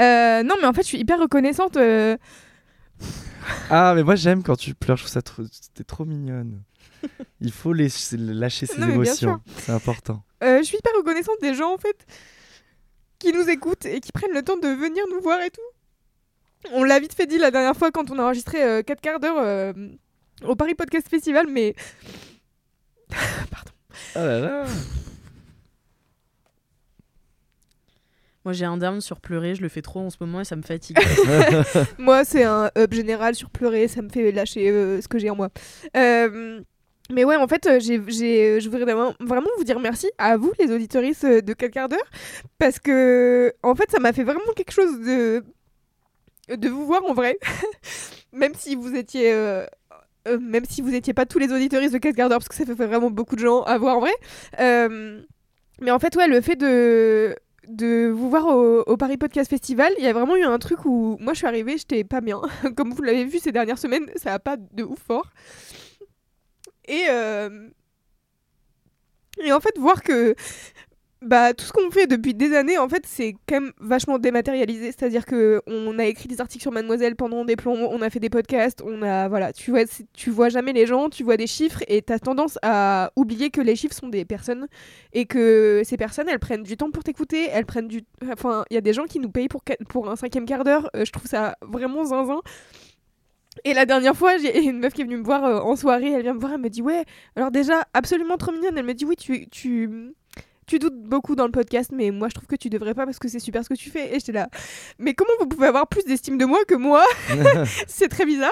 Euh, non, mais en fait, je suis hyper reconnaissante. euh, Ah, mais moi j'aime quand tu pleures, je trouve ça trop, t'es trop mignonne. Il faut les, lâcher ses Non, mais bien émotions, c'est important. Euh, je suis hyper reconnaissante des gens en fait qui nous écoutent et qui prennent le temps de venir nous voir et tout. On l'a vite fait dit la dernière fois quand on a enregistré 4 quarts d'heure euh, au Paris Podcast Festival, mais Oh là là. Moi, j'ai un down sur pleurer, je le fais trop en ce moment et ça me fatigue. moi, c'est un up général sur pleurer, ça me fait lâcher euh, ce que j'ai en moi. Euh, mais ouais, en fait, euh, j'ai, j'ai, je voudrais vraiment, vraiment vous dire merci à vous, les auditoristes de 4 quarts d'heure, parce que, en fait, ça m'a fait vraiment quelque chose de, de vous voir en vrai, même si vous étiez. euh, euh, même si vous étiez pas tous les auditoristes de 4 quarts d'heure, parce que ça fait vraiment beaucoup de gens à voir en vrai. Euh, mais en fait, ouais, le fait de, de vous voir au, Paris Podcast Festival, il y a vraiment eu un truc où moi je suis arrivée, j'étais pas bien. Comme vous l'avez vu ces dernières semaines, ça va pas de ouf fort. Et, euh, et en fait, voir que bah, tout ce qu'on fait depuis des années, en fait, c'est quand même vachement dématérialisé. C'est-à-dire que on a écrit des articles sur Mademoiselle pendant des plombs, on a fait des podcasts, on a voilà, tu vois, tu vois jamais les gens, tu vois des chiffres et t'as tendance à oublier que les chiffres sont des personnes et que ces personnes, elles prennent du temps pour t'écouter, elles prennent du, enfin, il y a des gens qui nous payent pour pour un cinquième quart d'heure. euh, je trouve ça vraiment zinzin. Et la dernière fois, j'ai une meuf qui est venue me voir euh, en soirée, elle vient me voir, elle me dit ouais, alors déjà absolument trop mignonne, elle me dit oui, tu tu doutes beaucoup dans le podcast, mais moi je trouve que tu devrais pas parce que c'est super ce que tu fais. Et j'étais là, mais comment vous pouvez avoir plus d'estime de moi que moi C'est très bizarre.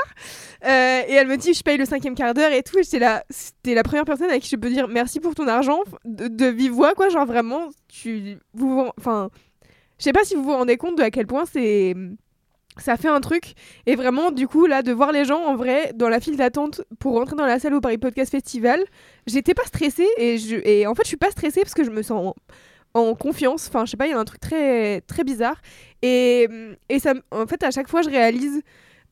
Euh, et elle me dit, je paye le cinquième quart d'heure et tout. Et j'étais là, c'était la première personne avec qui je peux dire merci pour ton argent de, de vive voix, quoi. Genre vraiment, tu, vous, vous- enfin, je sais pas si vous vous rendez compte de à quel point c'est ça fait un truc. Et vraiment, du coup, là, de voir les gens en vrai dans la file d'attente pour rentrer dans la salle au Paris Podcast Festival, j'étais pas stressée. Et, je, et en fait, je suis pas stressée parce que je me sens en, confiance. Enfin, je sais pas, il y a un truc très, très bizarre. Et, et ça, en fait, à chaque fois, je réalise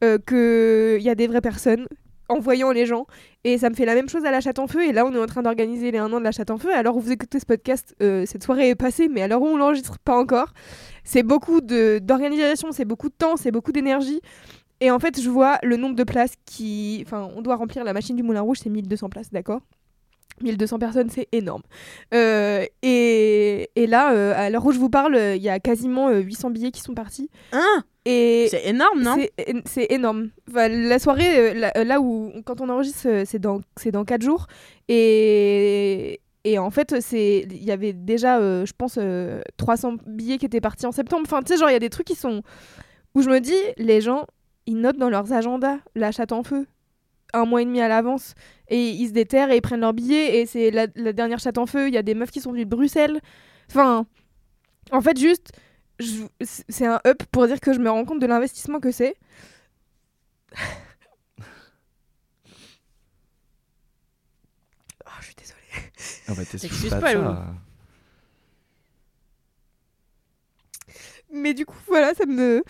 euh, qu'il y a des vraies personnes en voyant les gens. Et ça me fait la même chose à la Chatte en Feu. Et là, on est en train d'organiser les 1 an de la Chatte en Feu. Alors, vous écoutez ce podcast, euh, cette soirée est passée, mais alors on l'enregistre pas encore. C'est beaucoup d'organisation, c'est beaucoup de temps, c'est beaucoup d'énergie. Et en fait, je vois le nombre de places qui. Enfin, on doit remplir la machine du Moulin Rouge, c'est 1200 places, d'accord? 1200 personnes, c'est énorme. Euh, et, et là, euh, à l'heure où je vous parle, euh, il y a quasiment euh, 800 billets qui sont partis. Hein? Et C'est énorme, non? c'est énorme. Enfin, la soirée, euh, là, là où, quand on enregistre, euh, c'est dans, c'est dans 4 jours. Et, et en fait, il y avait déjà, euh, je pense, euh, 300 billets qui étaient partis en septembre. Enfin, tu sais, genre, il y a des trucs qui sont. où je me dis, les gens, ils notent dans leurs agendas la chatte en feu un mois et demi à l'avance. Et ils se déterrent et ils prennent leurs billets. Et c'est la, dernière chatte en feu. Il y a des meufs qui sont venues de Bruxelles. Enfin, en fait, juste. C'est un up pour dire que je me rends compte de l'investissement que c'est. Oh, je suis désolée. Ah bah, t'excuses pas, pas, ça. Mais du coup, voilà, ça me.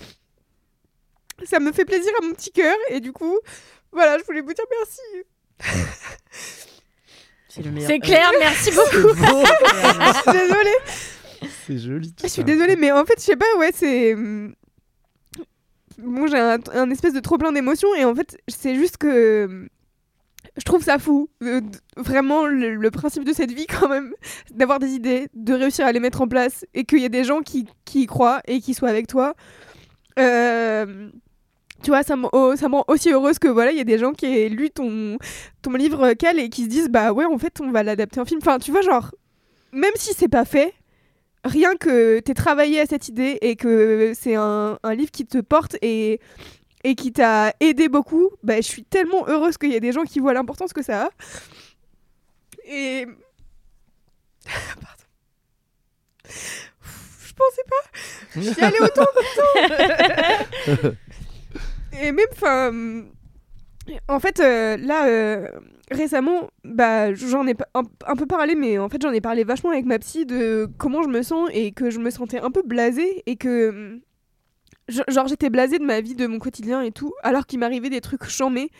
Ça me fait plaisir à mon petit cœur. Et du coup, voilà, je voulais vous dire merci. C'est le meilleur. C'est clair, merci beaucoup. Je suis désolée. C'est joli. tout Je suis ça. désolée, mais en fait, je sais pas, ouais, c'est. hum, Bon, j'ai un, un espèce de trop plein d'émotions, et en fait, c'est juste que. Je trouve ça fou. euh, vraiment, le, principe de cette vie, quand même, d'avoir des idées, de réussir à les mettre en place, et qu'il y ait des gens qui, qui y croient et qui soient avec toi. Euh, Tu vois, ça me, rend aussi heureuse que voilà, il y a des gens qui aient lu ton, ton livre euh, Cal et qui se disent bah ouais, en fait, on va l'adapter en film. Enfin, tu vois, genre, même si c'est pas fait, rien que t'aies travaillé à cette idée et que c'est un, un livre qui te porte et, et qui t'a aidé beaucoup, bah, je suis tellement heureuse qu'il y ait des gens qui voient l'importance que ça a. Et. Pardon. Je pensais pas. J'y allais autant temps. et même, enfin. En fait, euh, là, euh, récemment, bah, j'en ai un peu parlé, mais en fait, j'en ai parlé vachement avec ma psy de comment je me sens et que je me sentais un peu blasée et que. Genre, j'étais blasée de ma vie, de mon quotidien et tout, alors qu'il m'arrivait des trucs chambés.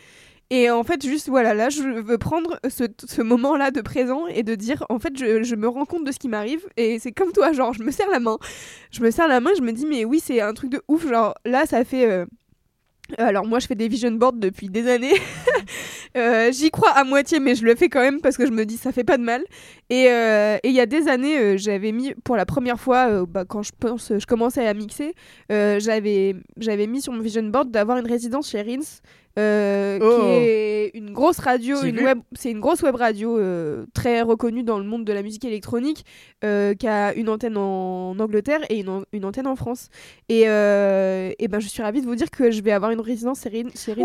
Et en fait, juste voilà, là, je veux prendre ce, moment-là de présent et de dire, en fait, je, je me rends compte de ce qui m'arrive. Et c'est comme toi, genre, je me serre la main. Je me serre la main, je me dis, mais oui, c'est un truc de ouf. Genre, là, ça fait. euh, alors moi je fais des vision boards depuis des années. Euh, J'y crois à moitié mais je le fais quand même parce que je me dis ça fait pas de mal. Et euh, il y a des années euh, j'avais mis pour la première fois bah, quand je commençais à mixer j'avais j'avais mis sur mon vision board d'avoir une résidence chez Rins euh, Oh. qui est une grosse radio, une web, c'est une grosse web radio euh, très reconnue dans le monde de la musique électronique, euh, qui a une antenne en Angleterre et une, an- une antenne en France. Et, euh, et ben je suis ravie de vous dire que je vais avoir une résidence chez Rin- chez Rin-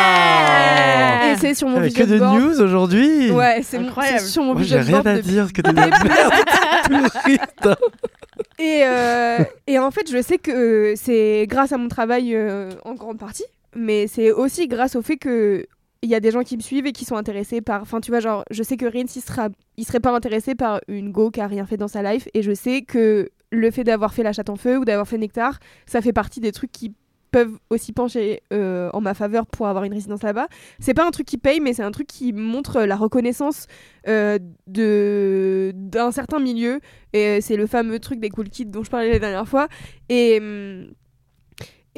Ah Et c'est sur mon que de board. news aujourd'hui Ouais, c'est Incroyable. sur mon Moi, j'ai rien à dire que des début. merdes. Et, euh, et en fait, je sais que c'est grâce à mon travail euh, en grande partie, mais c'est aussi grâce au fait que il y a des gens qui me suivent et qui sont intéressés par. Enfin, tu vois, genre, je sais que Rins, il, sera... il serait pas intéressé par une go qui a rien fait dans sa life, et je sais que le fait d'avoir fait La Chatte en Feu ou d'avoir fait Nectar, ça fait partie des trucs qui peuvent aussi pencher euh, en ma faveur pour avoir une résidence là-bas. C'est pas un truc qui paye, mais c'est un truc qui montre la reconnaissance euh, de d'un certain milieu. Et euh, c'est le fameux truc des cool kids dont je parlais la dernière fois. Et hum,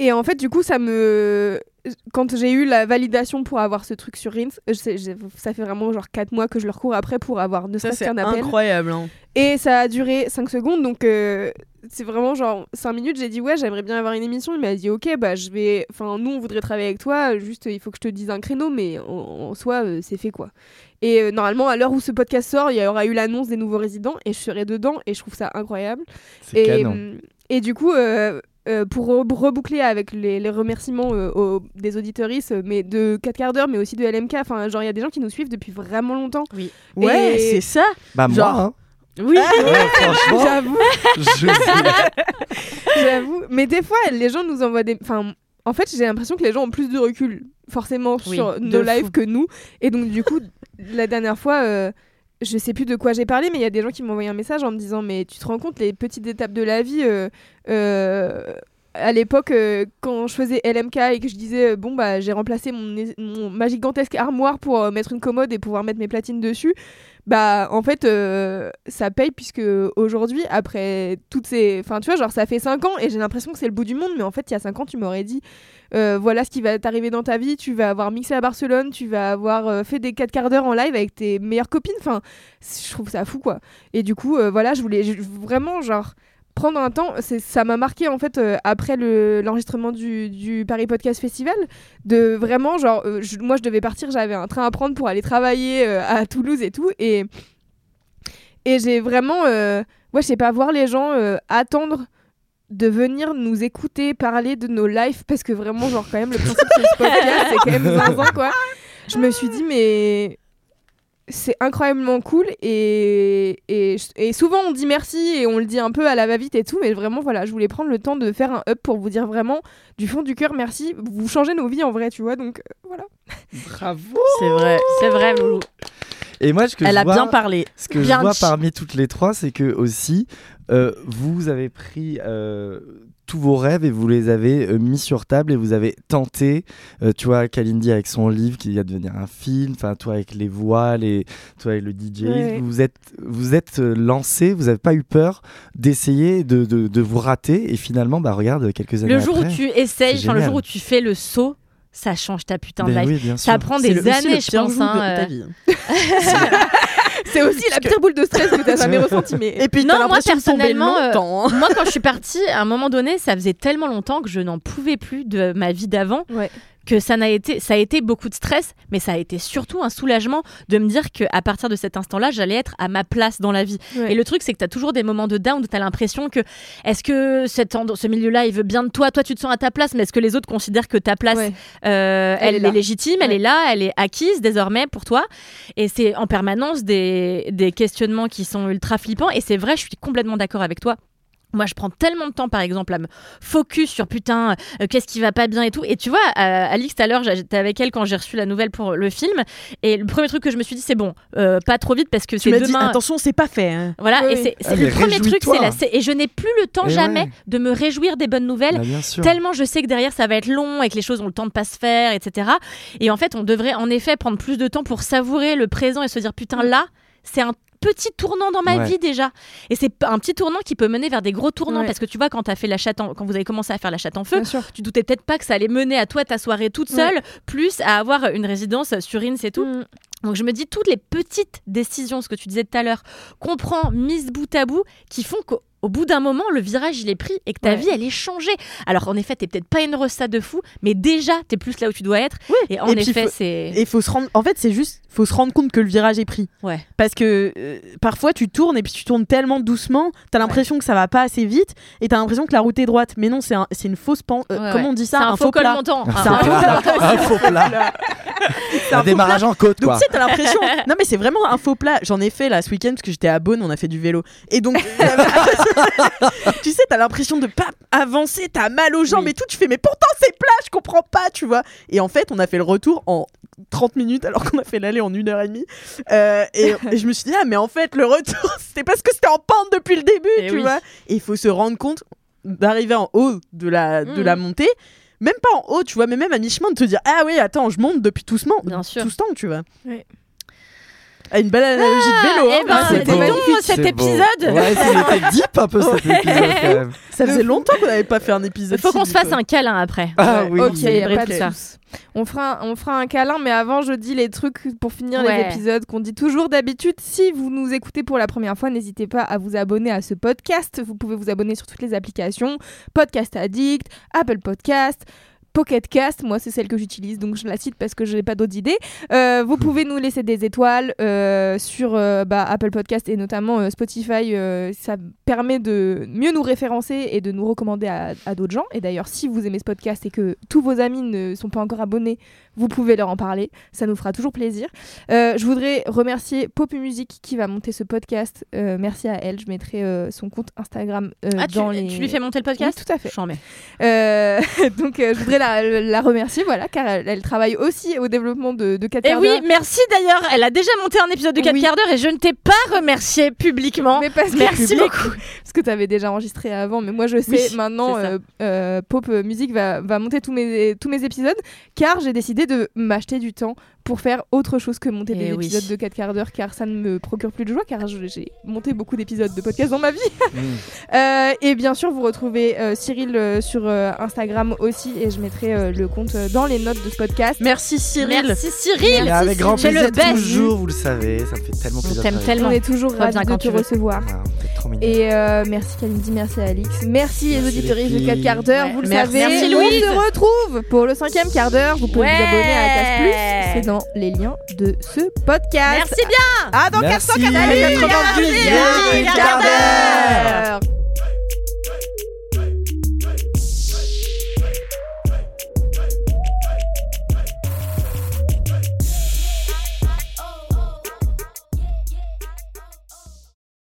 et en fait, du coup, ça me quand j'ai eu la validation pour avoir ce truc sur Rins, je sais- j'ai- ça fait vraiment genre 4 mois que je leur cours après pour avoir ne serait-ce c'est qu'un appel. incroyable. hein. Et ça a duré 5 secondes, donc euh, c'est vraiment genre 5 minutes. J'ai dit, ouais, j'aimerais bien avoir une émission. Il m'a dit, ok, bah je vais. Enfin, nous, on voudrait travailler avec toi, juste il faut que je te dise un créneau, mais en, en soi, euh, c'est fait quoi. Et euh, normalement, à l'heure où ce podcast sort, il y aura eu l'annonce des nouveaux résidents et je serai dedans et je trouve ça incroyable. C'est Et, canon. hum, et du coup, euh, euh, pour re- reboucler avec les, les remerciements euh, aux- des auditeuristes, euh, mais de 4 quarts d'heure, mais aussi de LMK, enfin, genre, il y a des gens qui nous suivent depuis vraiment longtemps. Oui. Ouais, Et- c'est ça. Bah, moi, Genre- hein. Oui. Ouais, franchement, J'avoue. je J'avoue. Mais des fois, les gens nous envoient des. Enfin, en fait, j'ai l'impression que les gens ont plus de recul, forcément, Oui, sur nos fou. lives que nous. Et donc, du coup, la dernière fois. euh, je sais plus de quoi j'ai parlé, mais il y a des gens qui m'ont envoyé un message en me disant Mais tu te rends compte, les petites étapes de la vie. euh, euh, à l'époque, euh, quand je faisais LMK et que je disais euh, bon bah j'ai remplacé mon, ma gigantesque armoire pour euh, mettre une commode et pouvoir mettre mes platines dessus, bah en fait ça paye puisque aujourd'hui après toutes ces enfin tu vois genre ça fait 5 ans et j'ai l'impression que c'est le bout du monde mais en fait il y a 5 ans tu m'aurais dit voilà ce qui va t'arriver dans ta vie tu vas avoir mixé à Barcelone tu vas avoir fait des 4 quarts d'heure en live avec tes meilleures copines enfin je trouve ça fou quoi. Et du coup voilà je voulais vraiment genre prendre un temps, ça m'a marqué en fait euh, après le- l'enregistrement du, du Paris Podcast Festival, de vraiment genre, euh, moi je devais partir, j'avais un train à prendre pour aller travailler euh, à Toulouse et tout, et, et j'ai vraiment, euh, ouais je sais pas, voir les gens attendre de venir nous écouter parler de nos lives, parce que vraiment genre quand même le principe de ce podcast c'est quand même zinzin quoi. Je me suis dit mais c'est incroyablement cool et, et, et souvent on dit merci et on le dit un peu à la va-vite et tout, mais vraiment voilà, je voulais prendre le temps de faire un up pour vous dire vraiment du fond du cœur merci, vous changez nos vies en vrai, tu vois, donc euh, voilà. Bravo. C'est vrai. C'est vrai, Loulou. Et moi, ce que Elle je a vois, bien parlé. ce que Bien je vois parmi toutes les trois, c'est que aussi, euh, vous avez pris euh, tous vos rêves et vous les avez euh, mis sur table et vous avez tenté, euh, tu vois, Kalindi avec son livre qui va devenir un film, enfin toi avec les voiles et toi avec le DJ, Ouais. vous êtes, vous êtes euh, lancé, vous n'avez pas eu peur d'essayer de, de, de vous rater et finalement, bah regarde, quelques années Le jour où tu essayes, enfin, le jour où tu fais le saut, ça change ta putain de Ben life. oui, ça prend C'est des années, je pense. hein, de euh. ta vie. C'est aussi la pire boule de stress que t'as jamais ressentie, mais Et puis Non, moi, personnellement, euh, longtemps. hein. Moi, quand je suis partie, à un moment donné, ça faisait tellement longtemps que je n'en pouvais plus de ma vie d'avant Ouais. Que ça n'a été, ça a été beaucoup de stress, mais ça a été surtout un soulagement de me dire que à partir de cet instant-là, j'allais être à ma place dans la vie. Ouais. Et le truc, c'est que tu as toujours des moments de down où tu as l'impression que est-ce que cet ce milieu-là, il veut bien de toi, toi tu te sens à ta place, mais est-ce que les autres considèrent que ta place, Ouais. euh, Elle elle, est légitime, elle est là, elle est acquise désormais pour toi? Et c'est en permanence des, des questionnements qui sont ultra flippants. Et c'est vrai, je suis complètement d'accord avec toi. Moi, je prends tellement de temps, par exemple, à me focus sur putain, euh, qu'est-ce qui va pas bien et tout. Et tu vois, euh, Alix, tout à l'heure, j'étais avec elle quand j'ai reçu la nouvelle pour le film. Et le premier truc que je me suis dit, c'est bon, euh, pas trop vite parce que Tu c'est m'as dit, demain. attention, c'est pas fait. hein. Voilà, Oui, et oui. c'est Ah, le premier truc, c'est c'est- Et je n'ai plus le temps Et jamais ouais. de me réjouir des bonnes nouvelles. Bah, bien sûr. Tellement je sais que derrière ça va être long et que les choses ont le temps de pas se faire, etc. Et en fait, on devrait en effet prendre plus de temps pour savourer le présent et se dire putain là, c'est un petit tournant dans ma Ouais. vie déjà. Et c'est un petit tournant qui peut mener vers des gros tournants Ouais. parce que tu vois quand as fait la chatte en- quand vous avez commencé à faire la chatte en feu, tu doutais peut-être pas que ça allait mener à toi ta soirée toute Ouais. seule, plus à avoir une résidence sur Ins et tout. Mm. Donc je me dis toutes les petites décisions, ce que tu disais tout à l'heure, qu'on prend mises bout à bout, qui font au bout d'un moment, le virage, il est pris et que ta Ouais. vie, elle est changée. Alors, en effet, t'es peut-être pas une resta de fou, mais déjà, t'es plus là où tu dois être. Oui. Et en Et effet, c'est. Et faut se rendre. En fait, c'est juste, faut se rendre compte que le virage est pris. Ouais. Parce que euh, parfois, tu tournes et puis tu tournes tellement doucement, t'as l'impression que ça va pas assez vite et t'as l'impression que la route est droite. Mais non, c'est un- c'est une fausse pan. euh, Ouais, comment ouais. on dit ça? C'est un faux col plat. montant. C'est un Un faux faux plat. Un faux un Un faux démarrage en côte, Donc tu sais, t'as l'impression. Non mais c'est vraiment un faux plat. J'en ai fait là ce week-end parce que j'étais à Beaune, on a fait du vélo. Et donc, tu sais, t'as l'impression de pas avancer, t'as mal aux jambes Oui. et tout. Tu fais mais pourtant c'est plat, je comprends pas, tu vois. Et en fait, on a fait le retour en 30 minutes alors qu'on a fait l'aller en une heure et demie. Euh, et, et je me suis dit ah mais en fait le retour c'était parce que c'était en pente depuis le début, Eh tu oui. vois. Et il faut se rendre compte d'arriver en haut de la de Mm. la montée. Même pas en haut, tu vois, mais même à mi-chemin de te dire ah oui attends je monte depuis tout ce, moment, Bien sûr. tout ce temps, tu vois. Oui. Ah, une belle analogie de vélo. eh hein. ben, Ah, c'était magnifique. cet épisode. Ouais, c'était deep un peu cet épisode quand même. Ça faisait longtemps qu'on n'avait pas fait un épisode. Il faut qu'on se fasse un câlin après. Ah Ouais. oui. Ok, pas de ça. On fera, on fera un câlin, mais avant, je dis les trucs pour finir Ouais. les épisodes qu'on dit toujours d'habitude. Si vous nous écoutez pour la première fois, n'hésitez pas à vous abonner à ce podcast. Vous pouvez vous abonner sur toutes les applications Podcast Addict, Apple Podcast. Pocket Cast, moi c'est celle que j'utilise, donc je la cite parce que je n'ai pas d'autres idées. Euh, vous pouvez nous laisser des étoiles euh, sur euh, bah, Apple Podcast et notamment Spotify. ça permet de mieux nous référencer et de nous recommander à, à d'autres gens. Et d'ailleurs, si vous aimez ce podcast et que tous vos amis ne sont pas encore abonnés, vous pouvez leur en parler. Ça nous fera toujours plaisir. Je voudrais remercier Popu Music qui va monter ce podcast. Merci à elle. Je mettrai son compte Instagram Ah, tu, dans les. tu lui fais monter le podcast Oui, tout à fait. J'en mets. Donc je voudrais la, la remercier, voilà, car elle, elle travaille aussi au développement de, de 4 Et quarts oui, merci d'ailleurs. Elle a déjà monté un épisode de 4 Oui. quarts d'heure et je ne t'ai pas remercié publiquement. Mais parce que, Merci public, beaucoup. Parce que tu avais déjà enregistré avant, mais moi je sais Oui, maintenant, euh, euh, Pop Music va, va monter tous mes, tous mes épisodes, car j'ai décidé de m'acheter du temps pour faire autre chose que monter Eh des oui. épisodes de 4 quarts d'heure, car ça ne me procure plus de joie, car j'ai monté beaucoup d'épisodes de podcast dans ma vie. Euh, et bien sûr, vous retrouvez euh, Cyril euh, sur euh, Instagram aussi, et je mettrai euh, le compte euh, dans les notes de ce podcast. Merci Cyril. Merci Cyril. Et avec grand C'est le plaisir best. toujours, vous le savez, ça me fait tellement On plaisir. travailler. tellement. On est toujours ravis de te recevoir. Mignon. Et euh, merci Kalindi, merci Alix, merci les Merci les de 4 filles. quarts d'heure, Ouais. vous le Merci. savez. Merci, On Louise. se retrouve pour le cinquième quart d'heure. Vous pouvez Ouais. vous abonner à la case plus, c'est dans les liens de ce podcast. Merci bien. Ah, dans 490 minutes, d'heure.